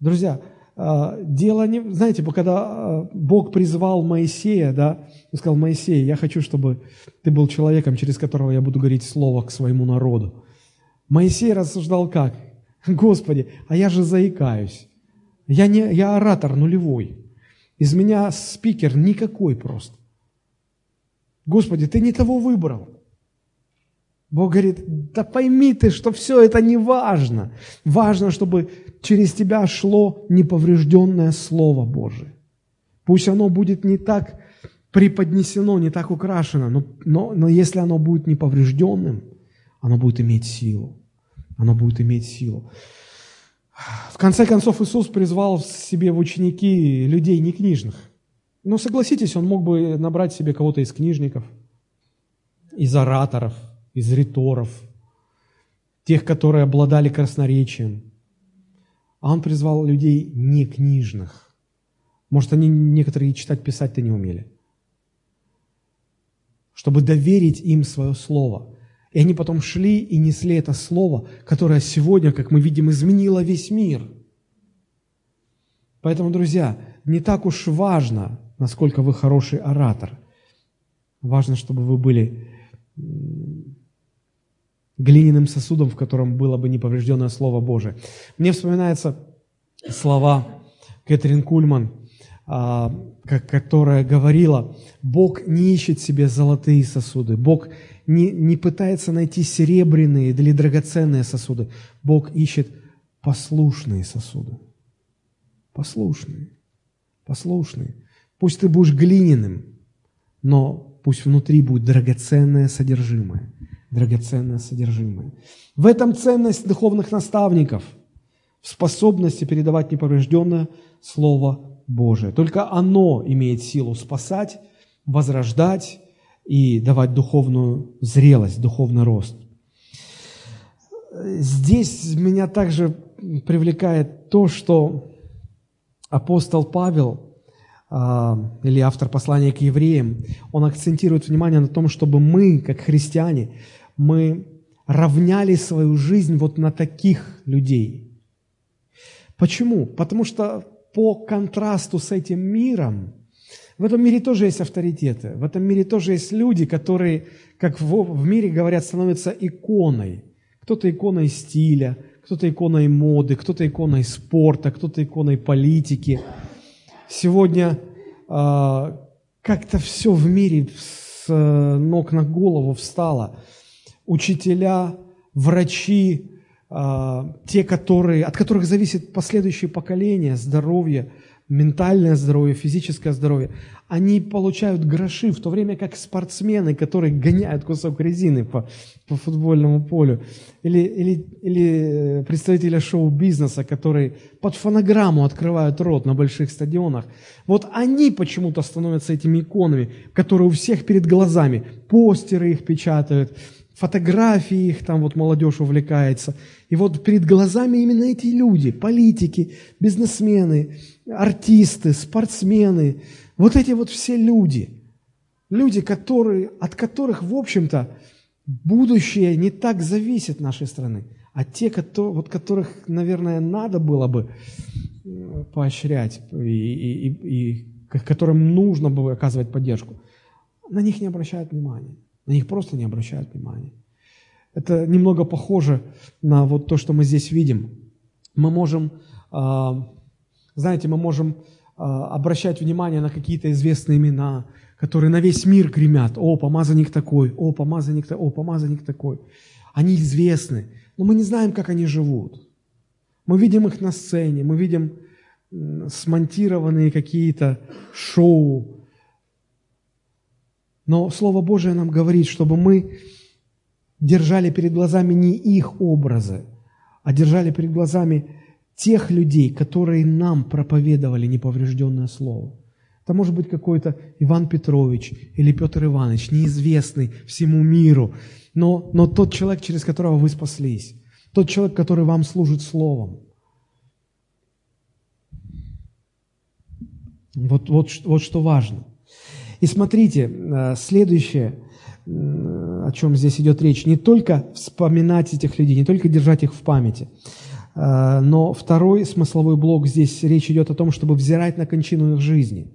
A: Друзья, а, дело не... Знаете, когда а, Бог призвал Моисея, да, он сказал, Моисей, я хочу, чтобы ты был человеком, через которого я буду говорить слово к своему народу. Моисей рассуждал как? Господи, а я же заикаюсь. Я, не, я оратор нулевой. Из меня спикер никакой просто. Господи, ты не того выбрал. Бог говорит, да пойми ты, что все это не важно. Важно, чтобы через тебя шло неповрежденное Слово Божие. Пусть оно будет не так преподнесено, не так украшено, но, но, но если оно будет неповрежденным, оно будет иметь силу. Оно будет иметь силу. В конце концов, Иисус призвал себе в ученики людей не книжных. Но согласитесь, он мог бы набрать себе кого-то из книжников, из ораторов, из риторов, тех, которые обладали красноречием. А он призвал людей не книжных. Может, они некоторые читать, писать-то не умели. Чтобы доверить им свое слово. И они потом шли и несли это слово, которое сегодня, как мы видим, изменило весь мир. Поэтому, друзья, не так уж важно, насколько вы хороший оратор. Важно, чтобы вы были глиняным сосудом, в котором было бы неповрежденное Слово Божие. Мне вспоминаются слова Кэтрин Кульман, которая говорила, Бог не ищет себе золотые сосуды, Бог не, не пытается найти серебряные или драгоценные сосуды. Бог ищет послушные сосуды. Послушные. Послушные. Пусть ты будешь глиняным, но пусть внутри будет драгоценное содержимое. Драгоценное содержимое. В этом ценность духовных наставников, в способности передавать неповрежденное Слово Божие. Только оно имеет силу спасать, возрождать, и давать духовную зрелость, духовный рост. Здесь меня также привлекает то, что апостол Павел а, или автор послания к евреям, он акцентирует внимание на том, чтобы мы, как христиане, мы равняли свою жизнь вот на таких людей. Почему? Потому что по контрасту с этим миром в этом мире тоже есть авторитеты, в этом мире тоже есть люди, которые, как в, в мире говорят, становятся иконой. Кто-то иконой стиля, кто-то иконой моды, кто-то иконой спорта, кто-то иконой политики. Сегодня э, как-то все в мире с э, ног на голову встало. Учителя, врачи, те, которые, от которых зависит последующее поколение, здоровье – ментальное здоровье, физическое здоровье, они получают гроши, в то время как спортсмены, которые гоняют кусок резины по, по футбольному полю, или, или, или представители шоу-бизнеса, которые под фонограмму открывают рот на больших стадионах, вот они почему-то становятся этими иконами, которые у всех перед глазами, постеры их печатают, фотографии их, там вот молодежь увлекается. И вот перед глазами именно эти люди, политики, бизнесмены, артисты, спортсмены, вот эти вот все люди, люди, которые, от которых, в общем-то, будущее не так зависит нашей страны, а те, которые, вот которых, наверное, надо было бы э, поощрять и, и, и, и которым нужно было оказывать поддержку, на них не обращают внимания. На них просто не обращают внимания. Это немного похоже на вот то, что мы здесь видим. Мы можем а, знаете, мы можем а, обращать внимание на какие-то известные имена, которые на весь мир гремят. О, помазанник такой, о, помазанник, о, помазанник такой. Они известны, но мы не знаем, как они живут. Мы видим их на сцене, мы видим смонтированные какие-то шоу. Но Слово Божие нам говорит, чтобы мы держали перед глазами не их образы, а держали перед глазами тех людей, которые нам проповедовали неповрежденное слово. Это может быть какой-то Иван Петрович или Петр Иванович, неизвестный всему миру, но, но тот человек, через которого вы спаслись, тот человек, который вам служит словом. Вот, вот, вот что важно. И смотрите, э, следующее, о чем здесь идет речь, не только вспоминать этих людей, не только держать их в памяти, э, но второй смысловой блок здесь речь идет о том, чтобы взирать на кончину их жизни.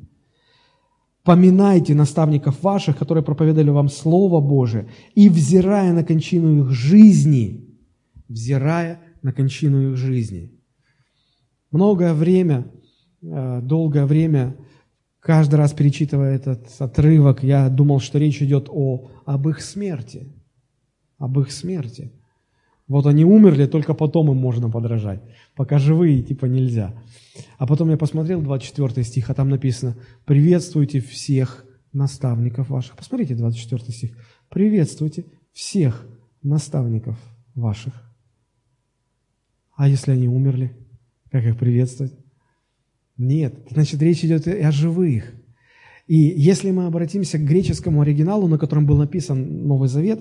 A: Поминайте наставников ваших, которые проповедовали вам Слово Божие, и взирая на кончину их жизни, взирая на кончину их жизни. Многое время, э, долгое время Каждый раз перечитывая этот отрывок, я думал, что речь идет о, об их смерти. Об их смерти. Вот они умерли, только потом им можно подражать. Пока живые, типа, нельзя. А потом я посмотрел 24 стих, а там написано «Приветствуйте всех наставников ваших». Посмотрите 24 стих. «Приветствуйте всех наставников ваших». А если они умерли, как их приветствовать? Нет, значит, речь идет о живых. И если мы обратимся к греческому оригиналу, на котором был написан Новый Завет,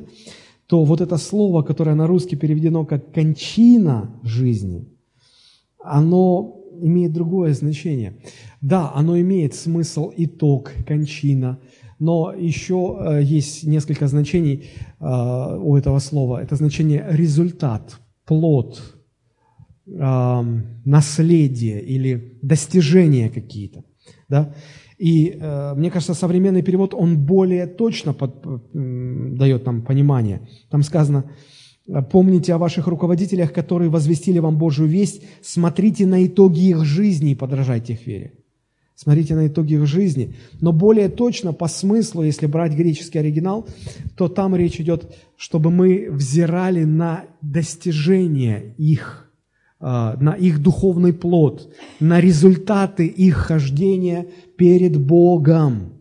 A: то вот это слово, которое на русский переведено как «кончина жизни», оно имеет другое значение. Да, оно имеет смысл итог, кончина, но еще э, есть несколько значений э, у этого слова. Это значение результат, плод, наследие или достижения какие-то. Да? И э, мне кажется, современный перевод, он более точно под, дает нам понимание. Там сказано, помните о ваших руководителях, которые возвестили вам Божью весть, смотрите на итоги их жизни и подражайте их вере. Смотрите на итоги их жизни. Но более точно по смыслу, если брать греческий оригинал, то там речь идет, чтобы мы взирали на достижения их на их духовный плод, на результаты их хождения перед Богом.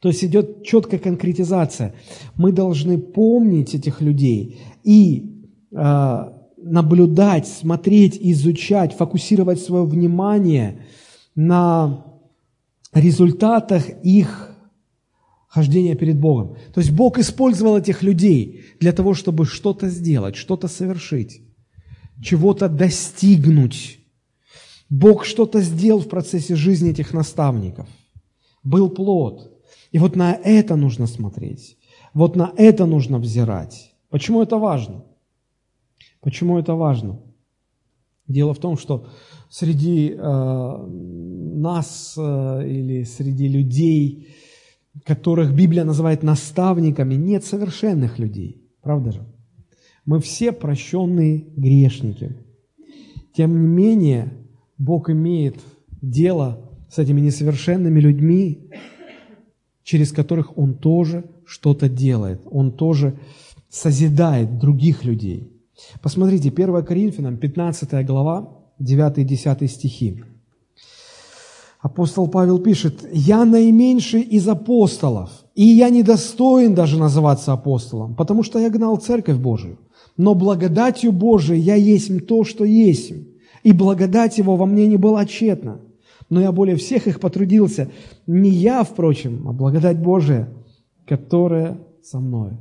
A: То есть идет четкая конкретизация. Мы должны помнить этих людей и э, наблюдать, смотреть, изучать, фокусировать свое внимание на результатах их хождения перед Богом. То есть Бог использовал этих людей для того, чтобы что-то сделать, что-то совершить чего-то достигнуть. Бог что-то сделал в процессе жизни этих наставников. Был плод. И вот на это нужно смотреть. Вот на это нужно взирать. Почему это важно? Почему это важно? Дело в том, что среди э, нас э, или среди людей, которых Библия называет наставниками, нет совершенных людей. Правда же? Мы все прощенные грешники. Тем не менее, Бог имеет дело с этими несовершенными людьми, через которых Он тоже что-то делает. Он тоже созидает других людей. Посмотрите, 1 Коринфянам, 15 глава, 9 и 10 стихи. Апостол Павел пишет, «Я наименьший из апостолов, и я недостоин даже называться апостолом, потому что я гнал Церковь Божию но благодатью Божией я есть то, что есть, и благодать Его во мне не была тщетна. Но я более всех их потрудился, не я, впрочем, а благодать Божия, которая со мной.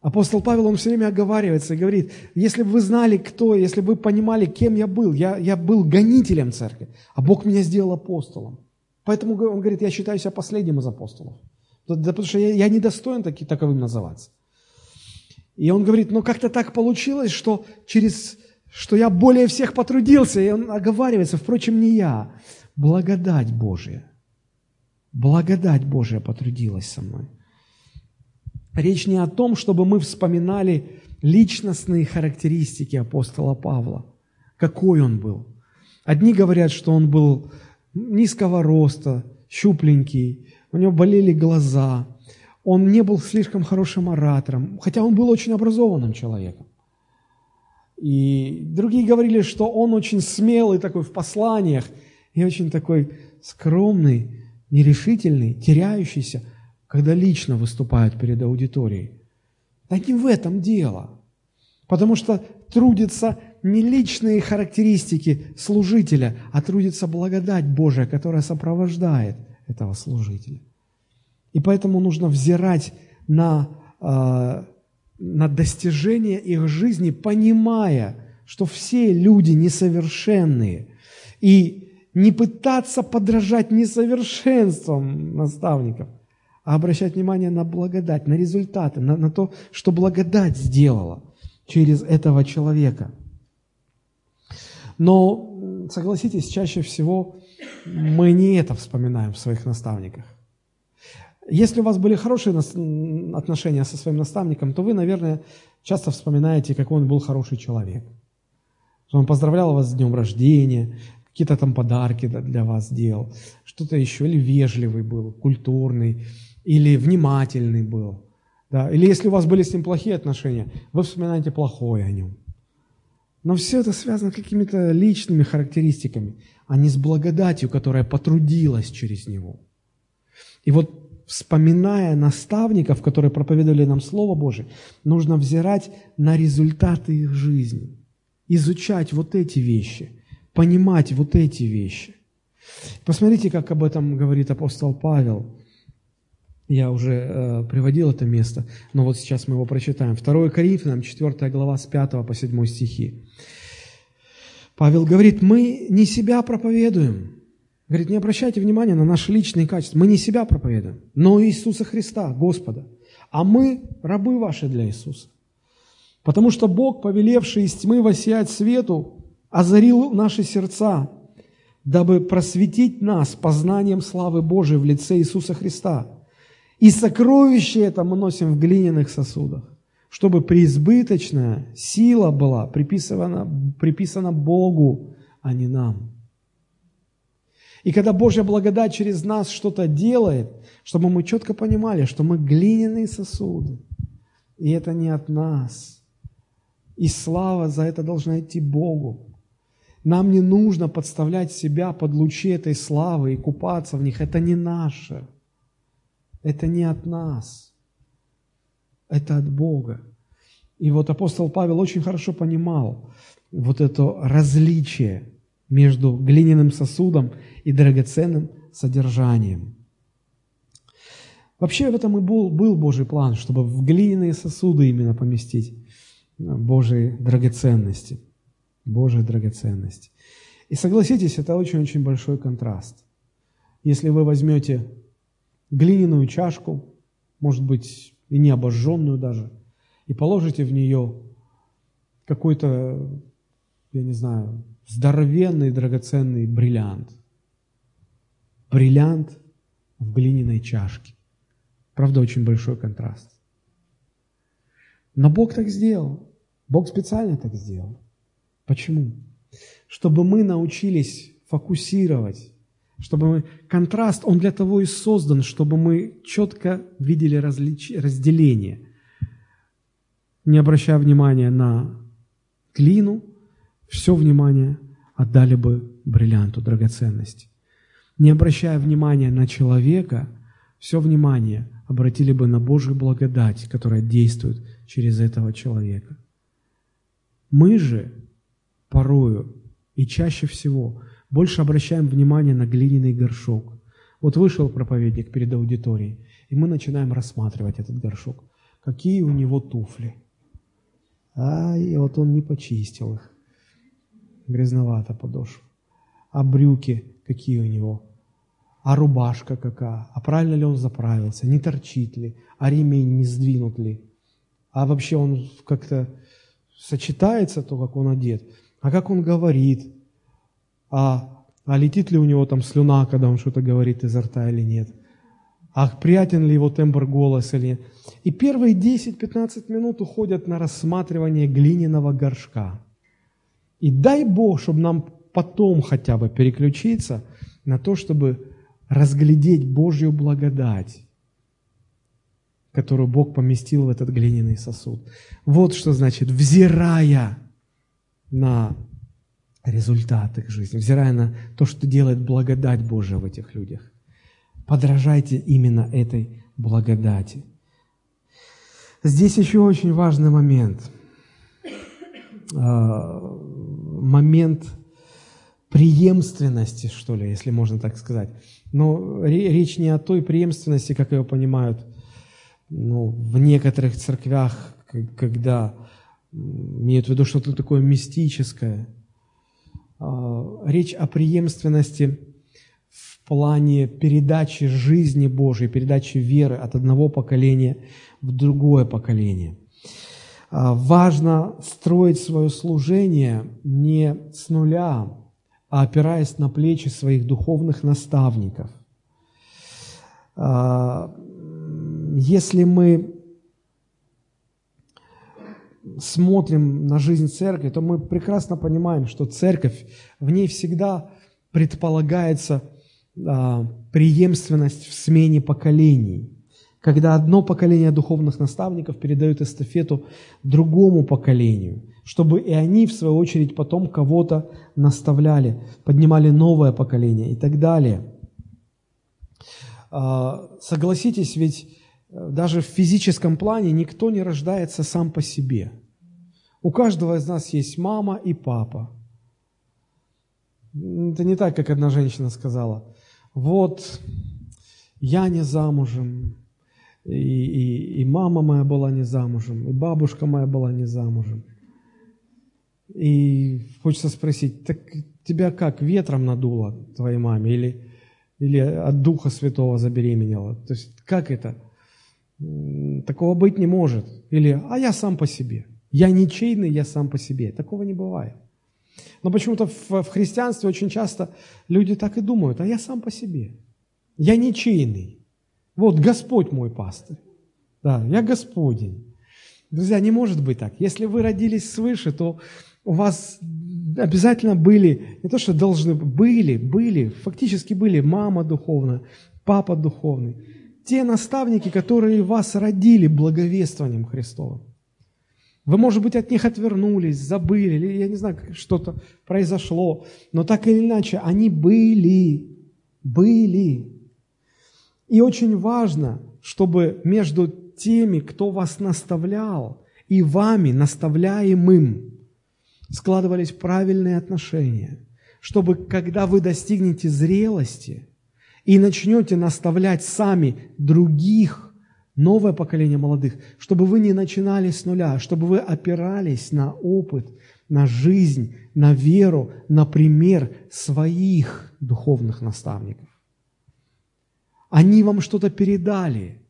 A: Апостол Павел, он все время оговаривается и говорит, если бы вы знали, кто, если бы вы понимали, кем я был, я, я был гонителем церкви, а Бог меня сделал апостолом. Поэтому он говорит, я считаю себя последним из апостолов. Потому что я, я не достоин таки, таковым называться. И он говорит, ну как-то так получилось, что через что я более всех потрудился, и он оговаривается, впрочем, не я, благодать Божия. Благодать Божия потрудилась со мной. Речь не о том, чтобы мы вспоминали личностные характеристики апостола Павла, какой он был. Одни говорят, что он был низкого роста, щупленький, у него болели глаза – он не был слишком хорошим оратором, хотя он был очень образованным человеком. И другие говорили, что он очень смелый такой в посланиях и очень такой скромный, нерешительный, теряющийся, когда лично выступает перед аудиторией. Да не в этом дело. Потому что трудятся не личные характеристики служителя, а трудится благодать Божия, которая сопровождает этого служителя. И поэтому нужно взирать на, э, на достижения их жизни, понимая, что все люди несовершенные. И не пытаться подражать несовершенствам наставников, а обращать внимание на благодать, на результаты, на, на то, что благодать сделала через этого человека. Но, согласитесь, чаще всего мы не это вспоминаем в своих наставниках. Если у вас были хорошие отношения со своим наставником, то вы, наверное, часто вспоминаете, какой он был хороший человек. Он поздравлял вас с днем рождения, какие-то там подарки для вас делал, что-то еще, или вежливый был, культурный, или внимательный был. Да? Или если у вас были с ним плохие отношения, вы вспоминаете плохое о нем. Но все это связано с какими-то личными характеристиками, а не с благодатью, которая потрудилась через него. И вот вспоминая наставников, которые проповедовали нам Слово Божие, нужно взирать на результаты их жизни, изучать вот эти вещи, понимать вот эти вещи. Посмотрите, как об этом говорит апостол Павел. Я уже э, приводил это место, но вот сейчас мы его прочитаем. 2 Коринфянам, 4 глава, с 5 по 7 стихи. Павел говорит, мы не себя проповедуем, Говорит, не обращайте внимания на наши личные качества. Мы не себя проповедуем, но Иисуса Христа, Господа. А мы рабы ваши для Иисуса. Потому что Бог, повелевший из тьмы воссиять свету, озарил наши сердца, дабы просветить нас познанием славы Божией в лице Иисуса Христа. И сокровище это мы носим в глиняных сосудах, чтобы преизбыточная сила была приписана, приписана Богу, а не нам. И когда Божья благодать через нас что-то делает, чтобы мы четко понимали, что мы глиняные сосуды, и это не от нас. И слава за это должна идти Богу. Нам не нужно подставлять себя под лучи этой славы и купаться в них. Это не наше. Это не от нас. Это от Бога. И вот апостол Павел очень хорошо понимал вот это различие между глиняным сосудом и драгоценным содержанием. Вообще в этом и был, был Божий план, чтобы в глиняные сосуды именно поместить Божьи драгоценности. Божьи драгоценности. И согласитесь, это очень-очень большой контраст. Если вы возьмете глиняную чашку, может быть, и не обожженную даже, и положите в нее какой-то, я не знаю, здоровенный драгоценный бриллиант. Бриллиант в глиняной чашке. Правда, очень большой контраст. Но Бог так сделал. Бог специально так сделал. Почему? Чтобы мы научились фокусировать, чтобы мы... Контраст, он для того и создан, чтобы мы четко видели различ... разделение, не обращая внимания на глину, все внимание отдали бы бриллианту драгоценности. Не обращая внимания на человека, все внимание обратили бы на Божью благодать, которая действует через этого человека. Мы же порою и чаще всего больше обращаем внимание на глиняный горшок. Вот вышел проповедник перед аудиторией, и мы начинаем рассматривать этот горшок. Какие у него туфли. А, и вот он не почистил их грязновато подошва. А брюки какие у него? А рубашка какая? А правильно ли он заправился? Не торчит ли? А ремень не сдвинут ли? А вообще он как-то сочетается то, как он одет? А как он говорит? А, а летит ли у него там слюна, когда он что-то говорит изо рта или нет? А приятен ли его тембр голоса или нет? И первые 10-15 минут уходят на рассматривание глиняного горшка – и дай Бог, чтобы нам потом хотя бы переключиться на то, чтобы разглядеть Божью благодать, которую Бог поместил в этот глиняный сосуд. Вот что значит, взирая на результат их жизни, взирая на то, что делает благодать Божия в этих людях. Подражайте именно этой благодати. Здесь еще очень важный момент – а, момент преемственности, что ли, если можно так сказать. Но речь не о той преемственности, как ее понимают ну, в некоторых церквях, когда имеют в виду что-то такое мистическое, речь о преемственности в плане передачи жизни Божьей, передачи веры от одного поколения в другое поколение. Важно строить свое служение не с нуля, а опираясь на плечи своих духовных наставников. Если мы смотрим на жизнь церкви, то мы прекрасно понимаем, что церковь, в ней всегда предполагается а, преемственность в смене поколений. Когда одно поколение духовных наставников передает эстафету другому поколению, чтобы и они, в свою очередь, потом кого-то наставляли, поднимали новое поколение и так далее. А, согласитесь, ведь э, даже в физическом плане никто не рождается сам по себе – у каждого из нас есть мама и папа. Это не так, как одна женщина сказала. Вот, я не замужем, и, и, и мама моя была не замужем, и бабушка моя была не замужем. И хочется спросить, так тебя как, ветром надуло твоей маме или, или от Духа Святого забеременела? То есть как это? Такого быть не может. Или, а я сам по себе – я ничейный, я сам по себе. Такого не бывает. Но почему-то в, в христианстве очень часто люди так и думают, а я сам по себе. Я ничейный. Вот Господь мой пастырь. Да, я Господень. Друзья, не может быть так. Если вы родились свыше, то у вас обязательно были, не то что должны, были, были, фактически были мама духовная, папа духовный. Те наставники, которые вас родили благовествованием Христовым. Вы, может быть, от них отвернулись, забыли, или, я не знаю, что-то произошло, но так или иначе, они были, были. И очень важно, чтобы между теми, кто вас наставлял, и вами, наставляемым, складывались правильные отношения, чтобы, когда вы достигнете зрелости и начнете наставлять сами других, новое поколение молодых, чтобы вы не начинали с нуля, чтобы вы опирались на опыт, на жизнь, на веру, на пример своих духовных наставников. Они вам что-то передали,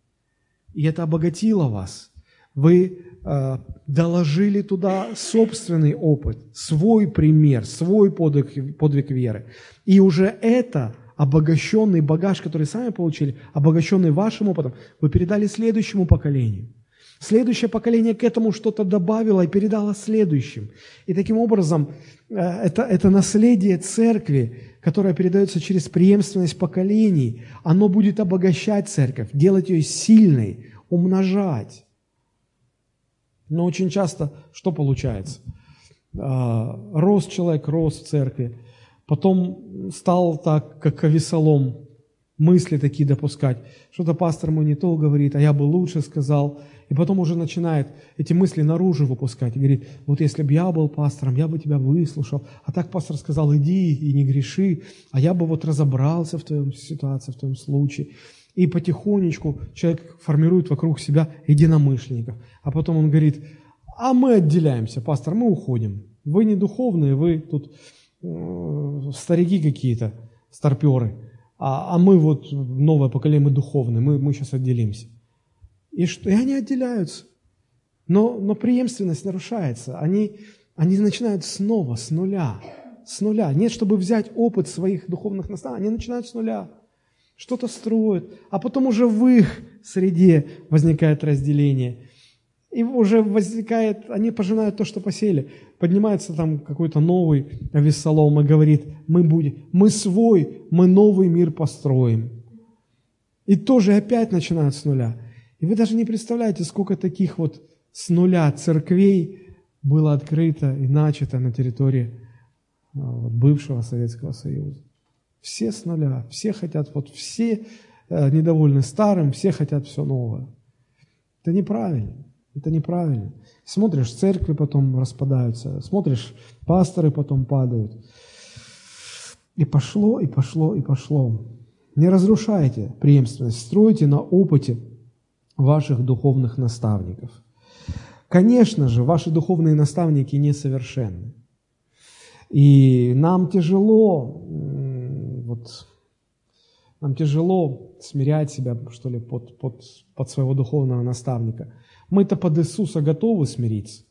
A: и это обогатило вас. Вы э, доложили туда собственный опыт, свой пример, свой подвиг, подвиг веры. И уже это – обогащенный багаж, который сами получили, обогащенный вашим опытом, вы передали следующему поколению. Следующее поколение к этому что-то добавило и передало следующим. И таким образом э, это, это наследие церкви, которое передается через преемственность поколений, оно будет обогащать церковь, делать ее сильной, умножать. Но очень часто что получается? А, рос человек, рос в церкви, Потом стал так, как Авесолом, мысли такие допускать. Что-то пастор мой не то говорит, а я бы лучше сказал. И потом уже начинает эти мысли наружу выпускать. И говорит, вот если бы я был пастором, я бы тебя выслушал. А так пастор сказал, иди и не греши. А я бы вот разобрался в твоем ситуации, в твоем случае. И потихонечку человек формирует вокруг себя единомышленников. А потом он говорит, а мы отделяемся, пастор, мы уходим. Вы не духовные, вы тут Э, старики какие-то, старперы, а, а мы вот новое поколение, мы духовные, мы, мы сейчас отделимся. И, что, и они отделяются. Но, но преемственность нарушается. Они, они начинают снова, с нуля. С нуля. Нет, чтобы взять опыт своих духовных наставников, они начинают с нуля. Что-то строят, а потом уже в их среде возникает разделение. И уже возникает, они пожинают то, что посеяли. Поднимается там какой-то новый Авессалом и говорит, мы будем, мы свой, мы новый мир построим. И тоже опять начинают с нуля. И вы даже не представляете, сколько таких вот с нуля церквей было открыто и начато на территории а, бывшего Советского Союза. Все с нуля, все хотят, вот все э, недовольны старым, все хотят все новое. Это неправильно. Это неправильно. Смотришь, церкви потом распадаются, смотришь, пасторы потом падают. И пошло, и пошло, и пошло. Не разрушайте преемственность, стройте на опыте ваших духовных наставников. Конечно же, ваши духовные наставники несовершенны. И нам тяжело, вот, нам тяжело смирять себя, что ли, под, под, под своего духовного наставника. Мы-то под Иисуса готовы смириться.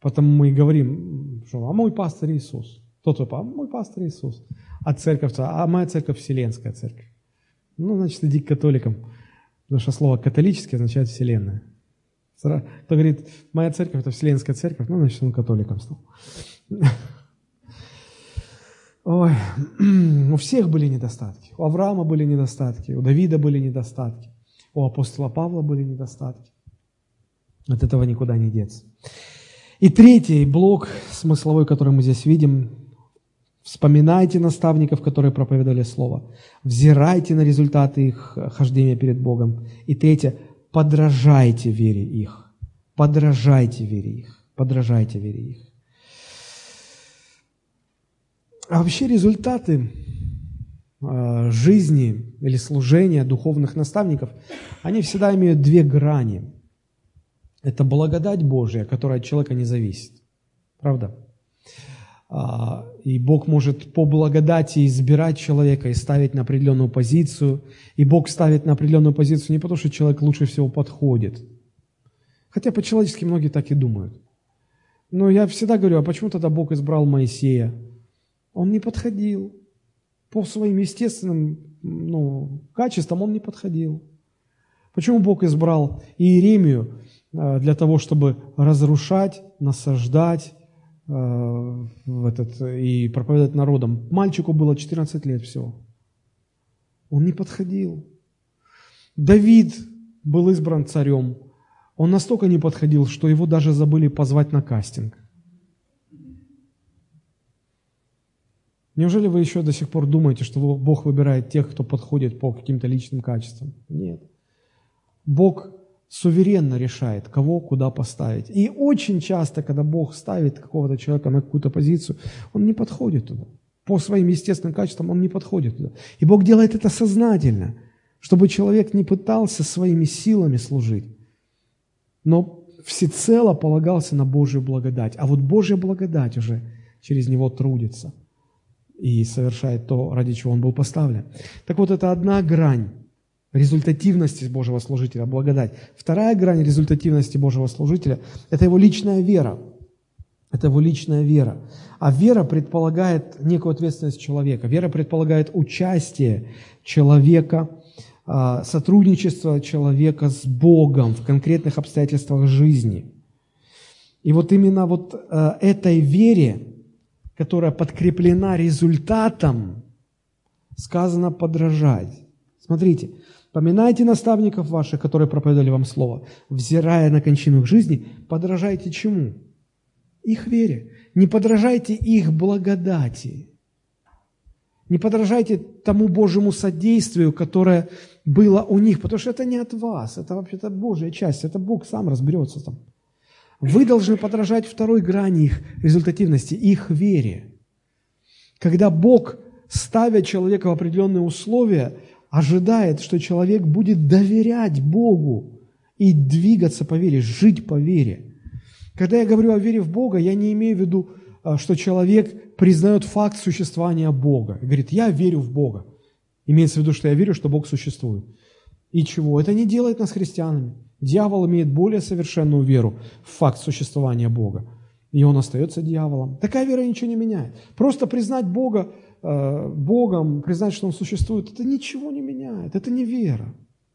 A: Потому мы и говорим, что а мой пастор Иисус. Кто твой пастор? Мой пастор Иисус. А церковь, а моя церковь Вселенская церковь. Ну, значит, иди к католикам. Потому что слово «католический» означает «вселенная». Кто говорит, моя церковь – это Вселенская церковь, ну, значит, он католиком стал. Ой, [clears throat] у всех были недостатки. У Авраама были недостатки, у Давида были недостатки, у апостола Павла были недостатки. От этого никуда не деться. И третий блок смысловой, который мы здесь видим, вспоминайте наставников, которые проповедовали Слово, взирайте на результаты их хождения перед Богом. И третье, подражайте вере их, подражайте вере их, подражайте вере их. А вообще результаты жизни или служения духовных наставников, они всегда имеют две грани. Это благодать Божия, которая от человека не зависит. Правда? А, и Бог может по благодати избирать человека и ставить на определенную позицию. И Бог ставит на определенную позицию не потому, что человек лучше всего подходит. Хотя по-человечески многие так и думают. Но я всегда говорю, а почему тогда Бог избрал Моисея? Он не подходил. По своим естественным ну, качествам он не подходил. Почему Бог избрал Иеремию? Э, для того, чтобы разрушать, насаждать э, этот, и проповедовать народам. Мальчику было 14 лет всего. Он не подходил. Давид был избран царем. Он настолько не подходил, что его даже забыли позвать на кастинг. Неужели вы еще до сих пор думаете, что Бог выбирает тех, кто подходит по каким-то личным качествам? Нет. Бог суверенно решает, кого куда поставить. И очень часто, когда Бог ставит какого-то человека на какую-то позицию, он не подходит туда. По своим естественным качествам он не подходит туда. И Бог делает это сознательно, чтобы человек не пытался своими силами служить, но всецело полагался на Божью благодать. А вот Божья благодать уже через него трудится и совершает то, ради чего он был поставлен. Так вот, это одна грань результативности Божьего служителя, благодать. Вторая грань результативности Божьего служителя – это его личная вера. Это его личная вера. А вера предполагает некую ответственность человека. Вера предполагает участие человека, а, сотрудничество человека с Богом в конкретных обстоятельствах жизни. И вот именно вот а, этой вере, которая подкреплена результатом, сказано подражать. Смотрите, Поминайте наставников ваших, которые проповедовали вам Слово. Взирая на кончину их жизни, подражайте чему? Их вере. Не подражайте их благодати. Не подражайте тому Божьему содействию, которое было у них, потому что это не от вас, это вообще-то Божья часть, это Бог сам разберется там. Вы должны подражать второй грани их результативности, их вере. Когда Бог, ставя человека в определенные условия, ожидает, что человек будет доверять Богу и двигаться по вере, жить по вере. Когда я говорю о вере в Бога, я не имею в виду, а, что человек признает факт существования Бога говорит, я верю в Бога. Имеется в виду, что я верю, что Бог существует. И чего? Это не делает нас христианами. Дьявол имеет более совершенную веру в факт существования Бога. И он остается дьяволом. Такая вера ничего не меняет. Просто признать Бога Э, Богом, признать, что Он существует, это ничего не меняет. Это не вера.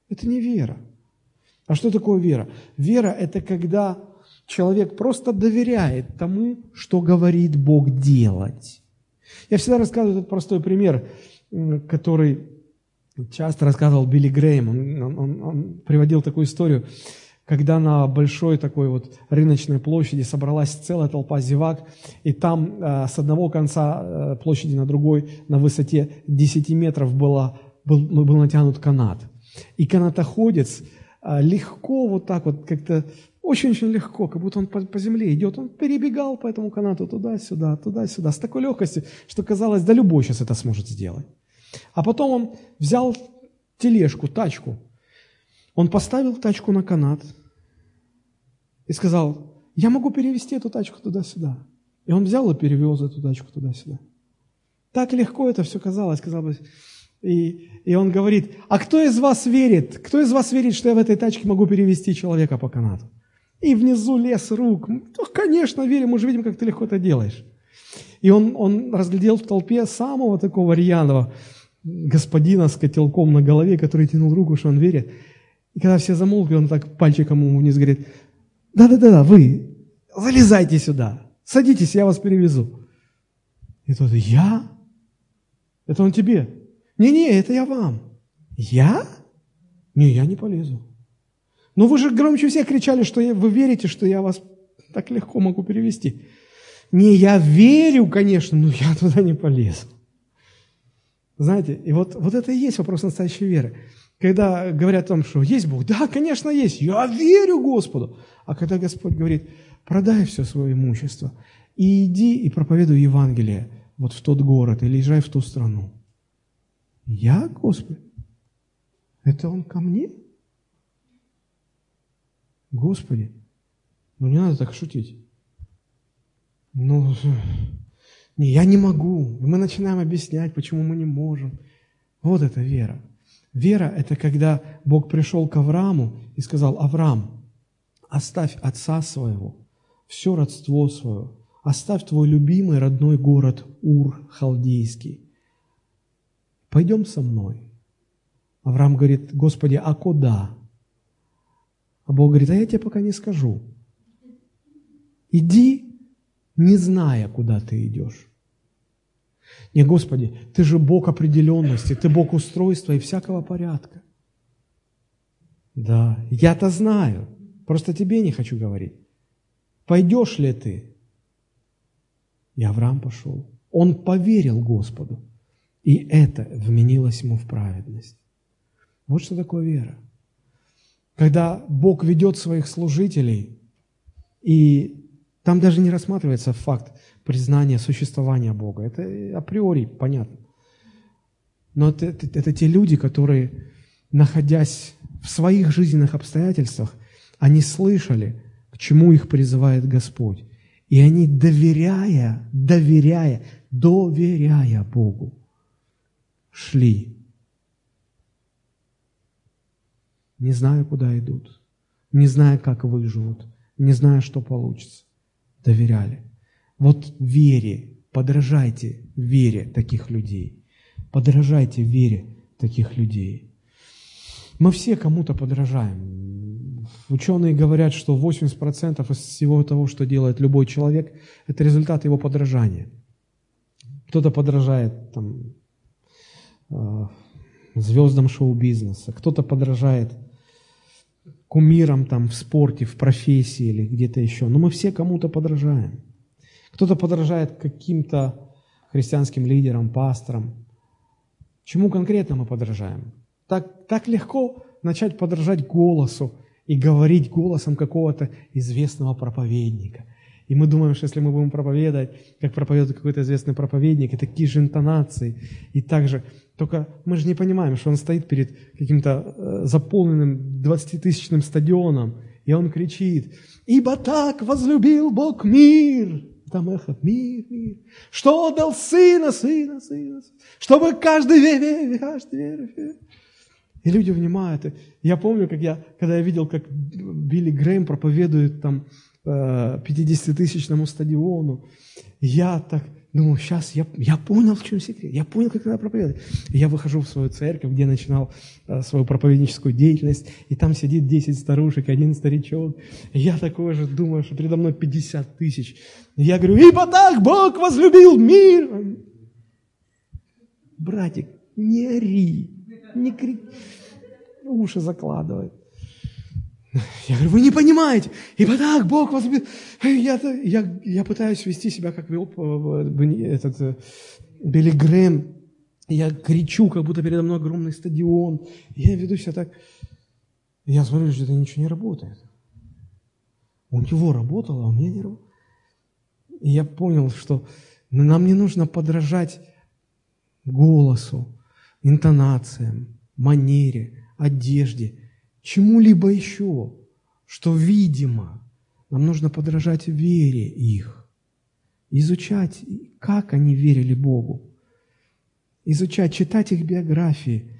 A: Это не вера. А что такое вера? Вера – это когда человек просто доверяет тому, что говорит Бог делать. Я всегда рассказываю этот простой пример, который часто рассказывал Билли Грейм. Он, он, он приводил такую историю когда на большой такой вот рыночной площади собралась целая толпа зевак, и там э, с одного конца э, площади на другой на высоте 10 метров было, был, был натянут канат. И канатоходец э, легко вот так вот как-то, очень-очень легко, как будто он по, по земле идет, он перебегал по этому канату туда-сюда, туда-сюда, с такой легкостью, что казалось, да любой сейчас это сможет сделать. А потом он взял тележку, тачку, он поставил тачку на канат, и сказал, я могу перевести эту тачку туда-сюда. И он взял и перевез эту тачку туда-сюда. Так легко это все казалось, казалось. И, и он говорит, а кто из вас верит, кто из вас верит, что я в этой тачке могу перевести человека по канату? И внизу лес рук. Ну, конечно, верим, мы же видим, как ты легко это делаешь. И он, он разглядел в толпе самого такого рьяного господина с котелком на голове, который тянул руку, что он верит. И когда все замолкли, он так пальчиком ему вниз говорит, да-да-да, вы залезайте сюда, садитесь, я вас перевезу. И тот, я? Это он тебе? Не-не, это я вам. Я? Не, я не полезу. Но вы же громче всех кричали, что вы верите, что я вас так легко могу перевести. Не, я верю, конечно, но я туда не полезу. Знаете, и вот, вот это и есть вопрос настоящей веры. Когда говорят о том, что есть Бог, да, конечно, есть, я верю Господу. А когда Господь говорит, продай все свое имущество и иди и проповедуй Евангелие вот в тот город или езжай в ту страну. Я, Господь? Это Он ко мне? Господи, ну не надо так шутить. Ну, не, я не могу. И мы начинаем объяснять, почему мы не можем. Вот это вера. Вера – это когда Бог пришел к Аврааму и сказал, Авраам, оставь отца своего, все родство свое, оставь твой любимый родной город Ур Халдейский. Пойдем со мной. Авраам говорит, Господи, а куда? А Бог говорит, а я тебе пока не скажу. Иди, не зная, куда ты идешь. Не, Господи, Ты же Бог определенности, Ты Бог устройства и всякого порядка. Да, я-то знаю, просто тебе не хочу говорить. Пойдешь ли ты? И Авраам пошел. Он поверил Господу, и это вменилось ему в праведность. Вот что такое вера. Когда Бог ведет своих служителей, и там даже не рассматривается факт признание существования Бога. Это априори понятно. Но это, это, это те люди, которые, находясь в своих жизненных обстоятельствах, они слышали, к чему их призывает Господь. И они, доверяя, доверяя, доверяя Богу, шли. Не зная, куда идут, не зная, как выживут, не зная, что получится. Доверяли. Вот вере, подражайте вере таких людей. Подражайте вере таких людей. Мы все кому-то подражаем. Ученые говорят, что 80% из всего того, что делает любой человек, это результат его подражания. Кто-то подражает там, э, звездам шоу-бизнеса, кто-то подражает кумирам там, в спорте, в профессии или где-то еще. Но мы все кому-то подражаем. Кто-то подражает каким-то христианским лидерам, пасторам. Чему конкретно мы подражаем? Так, так легко начать подражать голосу и говорить голосом какого-то известного проповедника. И мы думаем, что если мы будем проповедовать, как проповедует какой-то известный проповедник, и такие же интонации, и также, только мы же не понимаем, что он стоит перед каким-то э, заполненным 20-тысячным стадионом, и он кричит, «Ибо так возлюбил Бог мир, там эхо, мир, мир, что отдал сына, сына, сына, чтобы каждый верил, каждый верил. И люди внимают. Я помню, как я, когда я видел, как Билли Грэм проповедует там 50-тысячному э, стадиону, я так Думаю, сейчас я, я понял, в чем секрет. Я понял, как надо проповедовать. Я выхожу в свою церковь, где начинал а, свою проповедническую деятельность, и там сидит 10 старушек, один старичок. Я такой же думаю, что передо мной 50 тысяч. Я говорю, ибо так Бог возлюбил мир. Братик, не ори, не кричи. Уши закладывает. [laughs] Я говорю, вы не понимаете, ибо так Бог вас... Я, я, я пытаюсь вести себя, как вел этот э, Билли Грэм. Я кричу, как будто передо мной огромный стадион. Я веду себя так. Я смотрю, что это ничего не работает. У него работало, а у меня не работало. И я понял, что нам не нужно подражать голосу, интонациям, манере, одежде – чему-либо еще, что видимо. Нам нужно подражать вере их. изучать, как они верили Богу, изучать, читать их биографии,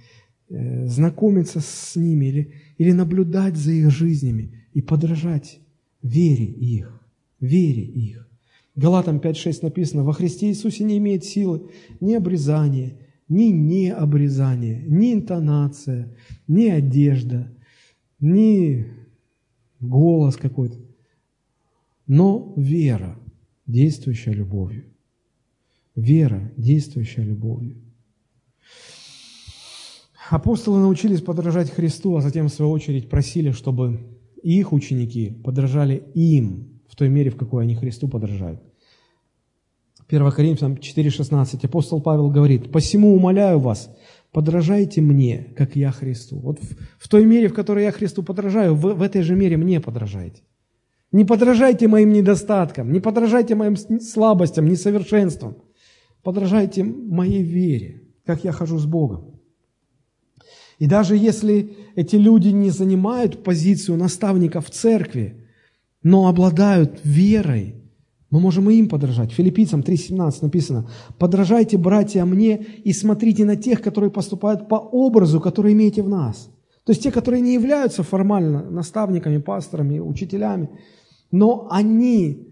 A: э, знакомиться с ними или, или наблюдать за их жизнями и подражать вере их, вере их. Галатам 5.6 написано, «Во Христе Иисусе не имеет силы ни обрезание, ни необрезание, ни интонация, ни одежда, ни голос какой-то, но вера, действующая любовью. Вера, действующая любовью. Апостолы научились подражать Христу, а затем, в свою очередь, просили, чтобы их ученики подражали им в той мере, в какой они Христу подражают. 1 Коринфянам 4,16 апостол Павел говорит, «Посему умоляю вас, подражайте мне, как я Христу». Вот в, в той мере, в которой я Христу подражаю, в, в этой же мере мне подражайте. Не подражайте моим недостаткам, не подражайте моим слабостям, несовершенствам. Подражайте моей вере, как я хожу с Богом. И даже если эти люди не занимают позицию наставника в церкви, но обладают верой, мы можем и им подражать. Филиппийцам 3.17 написано, «Подражайте, братья, мне и смотрите на тех, которые поступают по образу, который имеете в нас». То есть те, которые не являются формально наставниками, пасторами, учителями, но они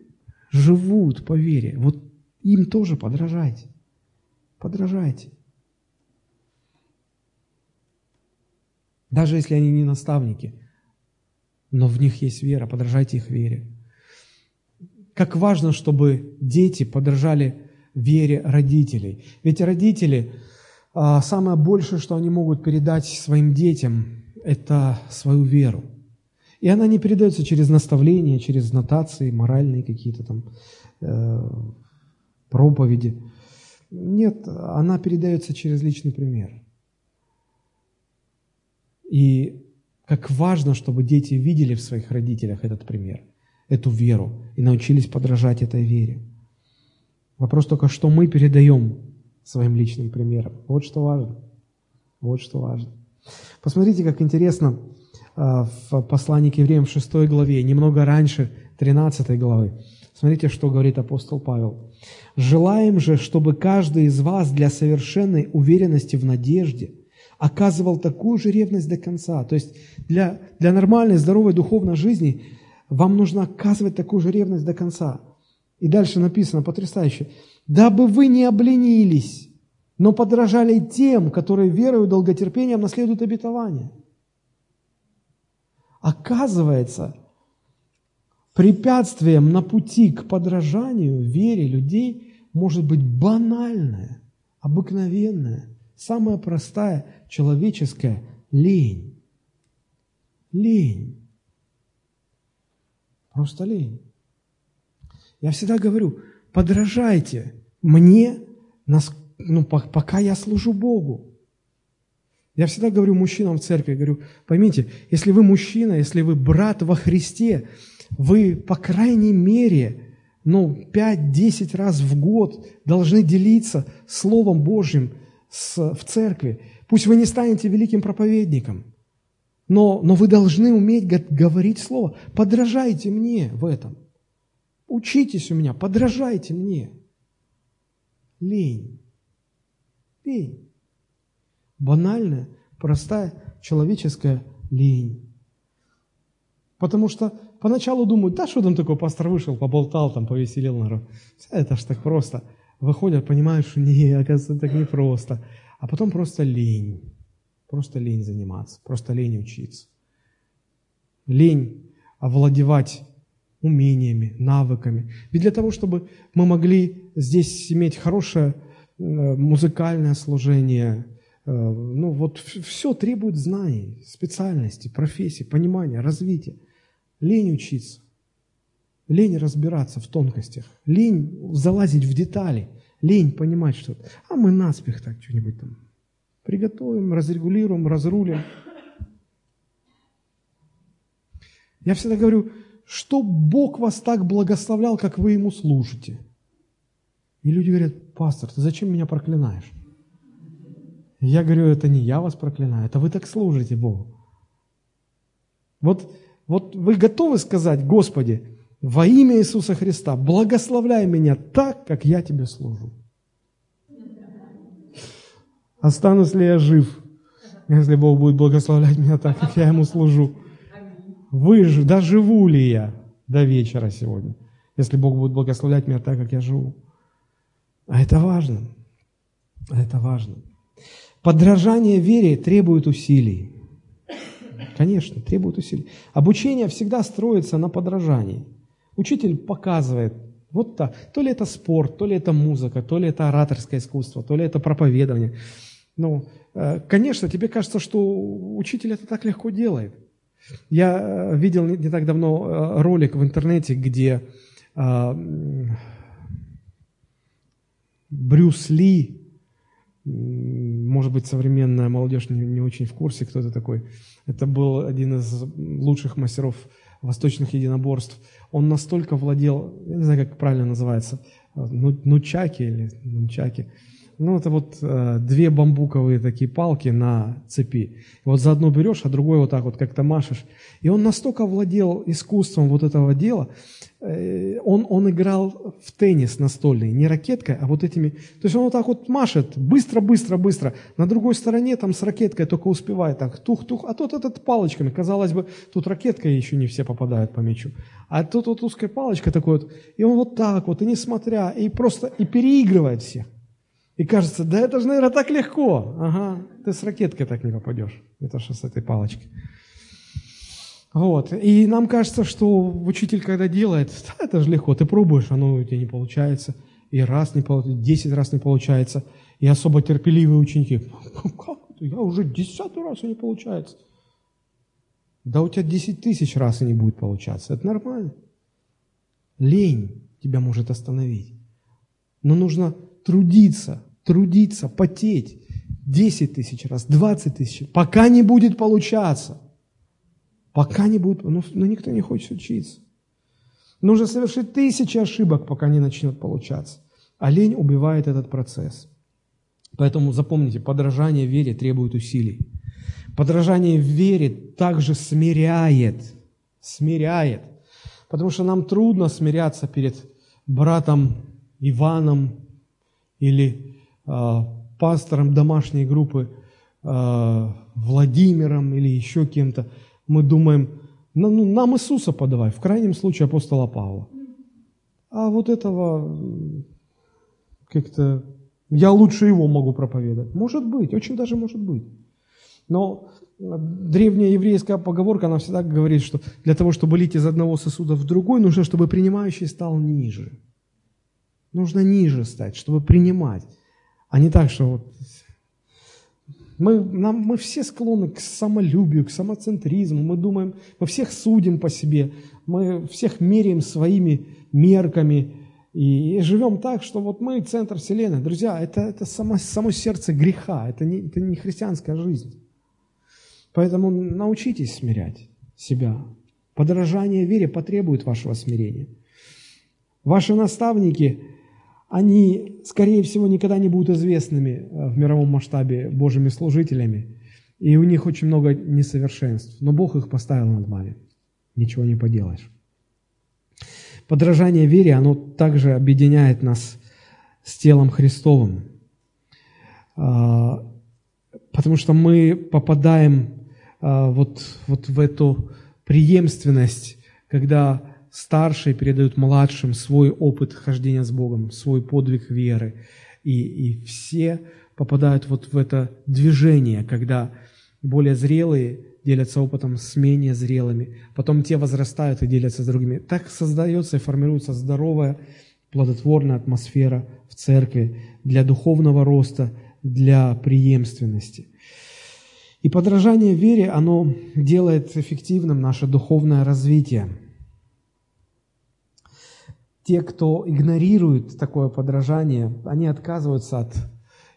A: живут по вере. Вот им тоже подражайте. Подражайте. Даже если они не наставники, но в них есть вера, подражайте их вере. Как важно, чтобы дети подражали вере родителей. Ведь родители, а, самое большее, что они могут передать своим детям, это свою веру. И она не передается через наставления, через нотации, моральные какие-то там э, проповеди. Нет, она передается через личный пример. И как важно, чтобы дети видели в своих родителях этот пример, эту веру и научились подражать этой вере. Вопрос только, что мы передаем своим личным примером. Вот что важно. Вот что важно. Посмотрите, как интересно а, в послании к евреям в 6 главе, немного раньше 13 главы. Смотрите, что говорит апостол Павел. «Желаем же, чтобы каждый из вас для совершенной уверенности в надежде оказывал такую же ревность до конца». То есть для, для нормальной, здоровой духовной жизни вам нужно оказывать такую же ревность до конца. И дальше написано потрясающе. «Дабы вы не обленились, но подражали тем, которые верою и долготерпением наследуют обетование». Оказывается, препятствием на пути к подражанию вере людей может быть банальная, обыкновенная, самая простая человеческая лень. Лень. Просто лень. Я всегда говорю, подражайте мне, ну, пока я служу Богу. Я всегда говорю мужчинам в церкви, говорю, поймите, если вы мужчина, если вы брат во Христе, вы, по крайней мере, ну, 5-10 раз в год должны делиться Словом Божьим с, в церкви. Пусть вы не станете великим проповедником, но, но вы должны уметь говорить Слово. Подражайте мне в этом. Учитесь у меня, подражайте мне. Лень. Лень. Банальная, простая человеческая лень. Потому что поначалу думают, да что там такое, пастор вышел, поболтал, там, повеселил народ. Это ж так просто. Выходят, понимают, что не, оказывается, так непросто. А потом просто лень. Просто лень заниматься, просто лень учиться. Лень овладевать умениями, навыками. Ведь для того, чтобы мы могли здесь иметь хорошее э, музыкальное служение, Э, ну вот все требует знаний, специальности, профессии, понимания, развития. Лень учиться, лень разбираться в тонкостях, лень залазить в детали, лень понимать что-то. А мы наспех так что-нибудь там приготовим, разрегулируем, разрулим. Я всегда говорю, что Бог вас так благословлял, как вы Ему служите. И люди говорят, пастор, ты зачем меня проклинаешь? Я говорю, это не я вас проклинаю, это вы так служите Богу. Вот, вот вы готовы сказать, Господи, во имя Иисуса Христа, благословляй меня так, как я тебе служу. Останусь ли я жив, если Бог будет благословлять меня так, как я Ему служу? Выжив, доживу ли я до вечера сегодня, если Бог будет благословлять меня так, как я живу? А это важно. А это важно. Подражание вере требует усилий. Конечно, требует усилий. Обучение всегда строится на подражании. Учитель показывает, вот так, то ли это спорт, то ли это музыка, то ли это ораторское искусство, то ли это проповедование. Ну, э, конечно, тебе кажется, что учитель это так легко делает. Я э, видел не так давно э, ролик в интернете, где Брюс Ли, может быть, современная молодежь не, не очень в курсе, кто это такой. Это был один из лучших мастеров восточных единоборств. Он настолько владел, я не знаю, как правильно называется, нучаки или нунчаки, ну, это вот э, две бамбуковые такие палки на цепи. Вот за одну берешь, а другой вот так вот как-то машешь. И он настолько владел искусством вот этого дела, э, он, он играл в теннис настольный, не ракеткой, а вот этими... То есть он вот так вот машет, быстро, быстро, быстро. На другой стороне там с ракеткой только успевает так, тух-тух, а тут этот палочками. Казалось бы, тут ракеткой еще не все попадают по мячу. А тут вот узкая палочка такой вот. И он вот так вот, и несмотря, и просто, и переигрывает всех. И кажется, да это же, наверное, так легко. Ага, ты с ракеткой так не попадешь. Это что с этой палочкой. Вот. И нам кажется, что учитель, когда делает, да, это же легко, ты пробуешь, оно у тебя не получается. И раз не получается, десять раз не получается. И особо терпеливые ученики, как это? Я уже десятый раз и не получается. Да у тебя десять тысяч раз и не будет получаться. Это нормально. Лень тебя может остановить. Но нужно трудиться, трудиться, потеть 10 тысяч раз, 20 тысяч, пока не будет получаться. Пока не будет, ну, ну никто не хочет учиться. Нужно совершить тысячи ошибок, пока не начнет получаться. А лень убивает этот процесс. Поэтому запомните, подражание вере требует усилий. Подражание вере также смиряет, смиряет. Потому что нам трудно смиряться перед братом Иваном или пастором домашней группы э, Владимиром или еще кем-то, мы думаем, ну, нам Иисуса подавай, в крайнем случае апостола Павла. А вот этого как-то я лучше его могу проповедовать. Может быть, очень даже может быть. Но древняя еврейская поговорка, она всегда говорит, что для того, чтобы лить из одного сосуда в другой, нужно, чтобы принимающий стал ниже. Нужно ниже стать, чтобы принимать. А не так, что вот мы, нам, мы все склонны к самолюбию, к самоцентризму. Мы думаем, мы всех судим по себе, мы всех меряем своими мерками и, и живем так, что вот мы центр Вселенной. Друзья, это, это само, само сердце греха, это не, это не христианская жизнь. Поэтому научитесь смирять себя. Подражание вере потребует вашего смирения. Ваши наставники – они, скорее всего, никогда не будут известными э, в мировом масштабе Божьими служителями, и у них очень много несовершенств, но Бог их поставил над вами. Ничего не поделаешь. Подражание вере, оно также объединяет нас с телом Христовым, а, потому что мы попадаем а, вот, вот в эту преемственность, когда старшие передают младшим свой опыт хождения с Богом, свой подвиг веры. И, и все попадают вот в это движение, когда более зрелые делятся опытом с менее зрелыми, потом те возрастают и делятся с другими. Так создается и формируется здоровая, плодотворная атмосфера в церкви для духовного роста, для преемственности. И подражание вере, оно делает эффективным наше духовное развитие – те, кто игнорирует такое подражание, они отказываются от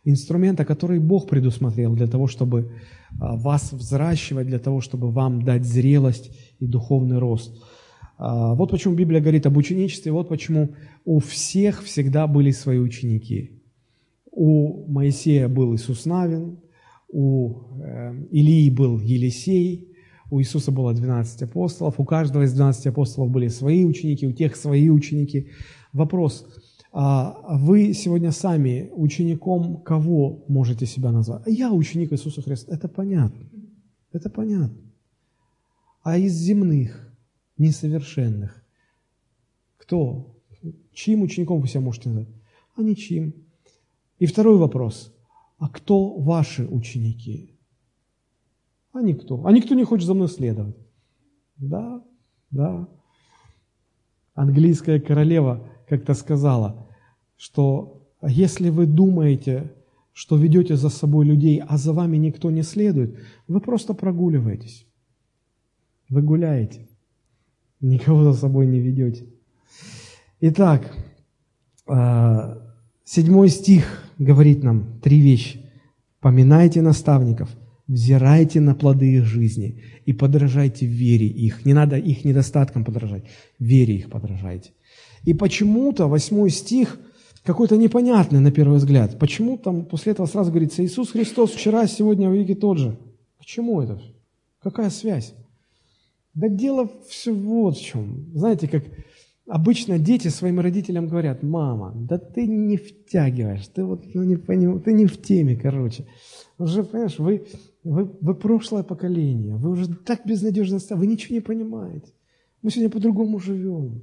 A: инструмента, который Бог предусмотрел для того, чтобы а, вас взращивать, для того, чтобы вам дать зрелость и духовный рост. А, вот почему Библия говорит об ученичестве, вот почему у всех всегда были свои ученики. У Моисея был Иисус Навин, у э, Илии был Елисей, У Иисуса было 12 апостолов, у каждого из 12 апостолов были свои ученики, у тех свои ученики. Вопрос, а вы сегодня сами учеником кого можете себя назвать? Я ученик Иисуса Христа. Это понятно. Это понятно. А из земных, несовершенных, кто? Чьим учеником вы себя можете назвать? А ничьим. И второй вопрос. А кто ваши ученики? А никто. А никто не хочет за мной следовать. Да, да. Английская королева как-то сказала, что если вы думаете, что ведете за собой людей, а за вами никто не следует, вы просто прогуливаетесь. Вы гуляете. Никого за собой не ведете. Итак, а, седьмой стих говорит нам три вещи. «Поминайте наставников, взирайте на плоды их жизни и подражайте вере их». Не надо их недостаткам подражать, вере их подражайте. И почему-то восьмой стих какой-то непонятный на первый взгляд. Почему там после этого сразу говорится «Иисус Христос вчера, сегодня, в веки тот же». Почему это? Какая связь? Да дело все вот в чем. Знаете, как обычно дети своим родителям говорят, мама, да ты не втягиваешь, ты вот ну, не поним, ты не в теме, короче. Уже, понимаешь, вы, вы, вы прошлое поколение, вы уже так безнадежно стали, вы ничего не понимаете. Мы сегодня по-другому живем.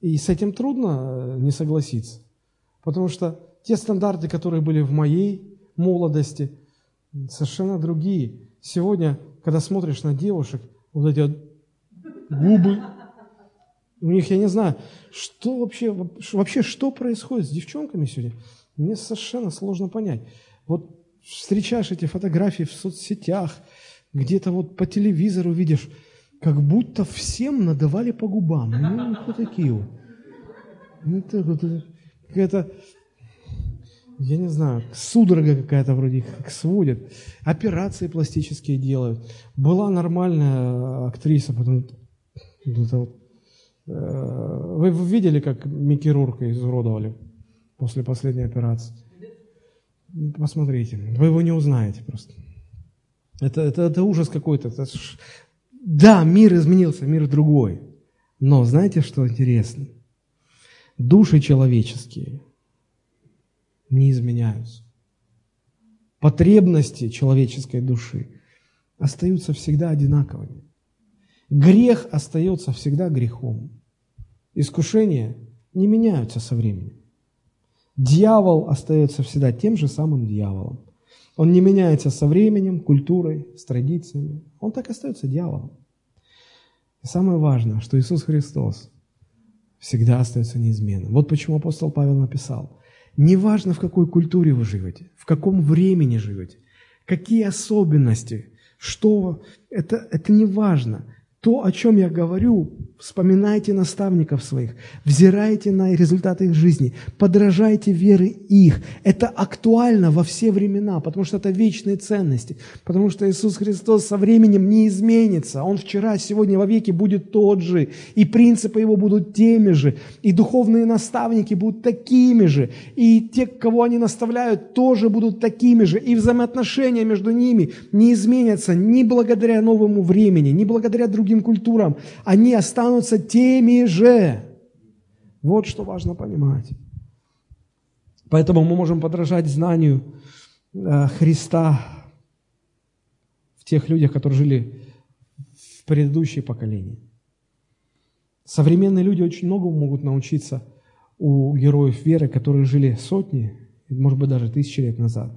A: И с этим трудно э, не согласиться. Потому что те стандарты, которые были в моей молодости, совершенно другие. Сегодня, когда смотришь на девушек, вот эти вот губы, у них, я не знаю, что вообще, вообще что происходит с девчонками сегодня, мне совершенно сложно понять. Вот встречаешь эти фотографии в соцсетях, где-то вот по телевизору видишь, как будто всем надавали по губам. Ну, кто такие вот? Так вот, какая-то, я не знаю, судорога какая-то вроде их сводит. Операции пластические делают. Была нормальная актриса, потом это вот Э, вы видели, как Микки Рурка изуродовали после последней операции? Посмотрите. Вы его не узнаете просто. Это, это, это ужас какой-то. Это ж... Да, мир изменился, мир другой. Но знаете, что интересно? Души человеческие не изменяются. Потребности человеческой души остаются всегда одинаковыми. Грех остается всегда грехом. Искушения не меняются со временем. Дьявол остается всегда тем же самым дьяволом. Он не меняется со временем, культурой, с традициями. Он так остается дьяволом. И самое важное, что Иисус Христос всегда остается неизменным. Вот почему апостол Павел написал, неважно в какой культуре вы живете, в каком времени живете, какие особенности, что, это, это не важно. То, о чем я говорю, вспоминайте наставников своих, взирайте на результаты их жизни, подражайте веры их. Это актуально во все времена, потому что это вечные ценности, потому что Иисус Христос со временем не изменится. Он вчера, сегодня, во веки будет тот же, и принципы его будут теми же, и духовные наставники будут такими же, и те, кого они наставляют, тоже будут такими же, и взаимоотношения между ними не изменятся ни благодаря новому времени, ни благодаря другим другим культурам, они останутся теми же. Вот что важно понимать. Поэтому мы можем подражать знанию э, Христа в тех людях, которые жили в предыдущие поколения. Современные люди очень многому могут научиться у героев веры, которые жили сотни, может быть, даже тысячи лет назад.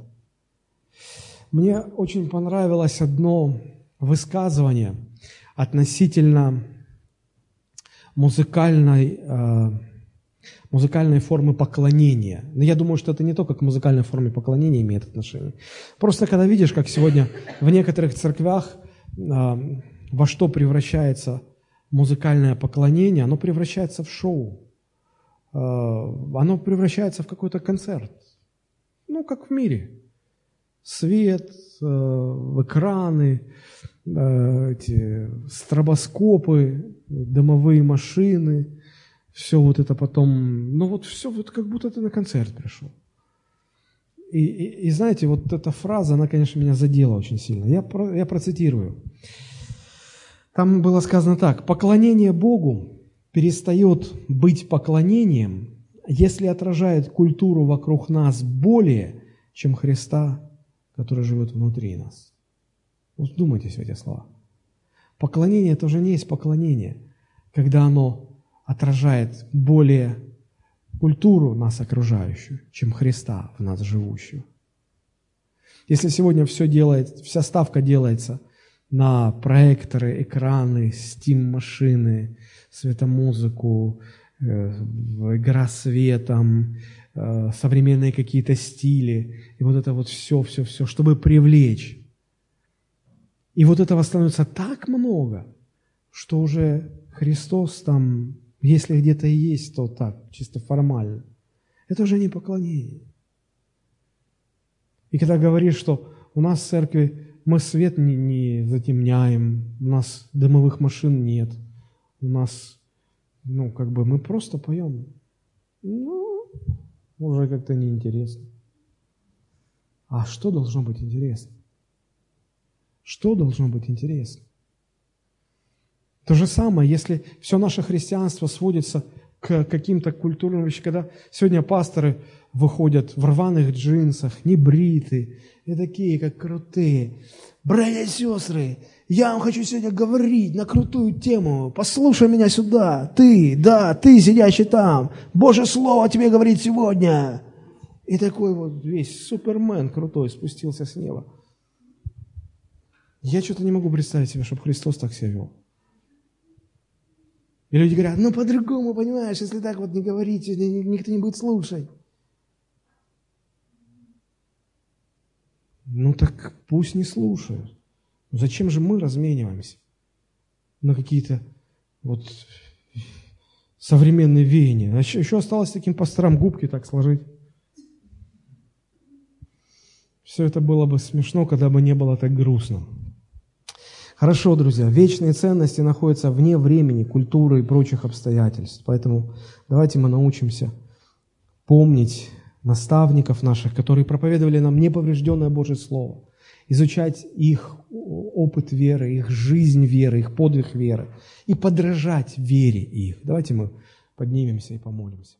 A: Мне очень понравилось одно высказывание – относительно музыкальной, э, музыкальной формы поклонения. Но я думаю, что это не только к музыкальной форме поклонения имеет отношение. Просто когда видишь, как сегодня в некоторых церквях э, во что превращается музыкальное поклонение, оно превращается в шоу. Э, оно превращается в какой-то концерт. Ну, как в мире. Свет, экраны, эти стробоскопы, домовые машины, все вот это потом, ну вот все вот как будто ты на концерт пришел. И, и, и знаете, вот эта фраза, она, конечно, меня задела очень сильно. Я, про, я процитирую. Там было сказано так, поклонение Богу перестает быть поклонением, если отражает культуру вокруг нас более, чем Христа, который живет внутри нас. Вот думайтесь в эти слова. Поклонение – это уже не есть поклонение, когда оно отражает более культуру нас окружающую, чем Христа в нас живущую. Если сегодня все делает, вся ставка делается на проекторы, экраны, Steam-машины, светомузыку, э, игра светом, э, современные какие-то стили, и вот это вот все, все, все, чтобы привлечь. И вот этого становится так много, что уже Христос там, если где-то и есть, то так, чисто формально. Это уже не поклонение. И когда говоришь, что у нас в церкви мы свет не, не затемняем, у нас дымовых машин нет, у нас, ну, как бы мы просто поем. Ну, уже как-то неинтересно. А что должно быть интересно? Что должно быть интересно? То же самое, если все наше христианство сводится к каким-то культурным вещам, когда сегодня пасторы выходят в рваных джинсах, не бритые, и такие, как крутые. Братья и сестры, я вам хочу сегодня говорить на крутую тему. Послушай меня сюда. Ты, да, ты, сидящий там. Божье Слово тебе говорит сегодня. И такой вот весь супермен крутой спустился с неба. Я что-то не могу представить себе, чтобы Христос так себя вел. И люди говорят, ну по-другому, понимаешь, если так вот не говорить, никто не будет слушать. Ну так пусть не слушают. Зачем же мы размениваемся на какие-то вот современные веяния? А еще, еще осталось таким пасторам губки так сложить. Все это было бы смешно, когда бы не было так грустно. Хорошо, друзья, вечные ценности находятся вне времени, культуры и прочих обстоятельств. Поэтому давайте мы научимся помнить наставников наших, которые проповедовали нам неповрежденное Божье Слово, изучать их опыт веры, их жизнь веры, их подвиг веры и подражать вере их. Давайте мы поднимемся и помолимся.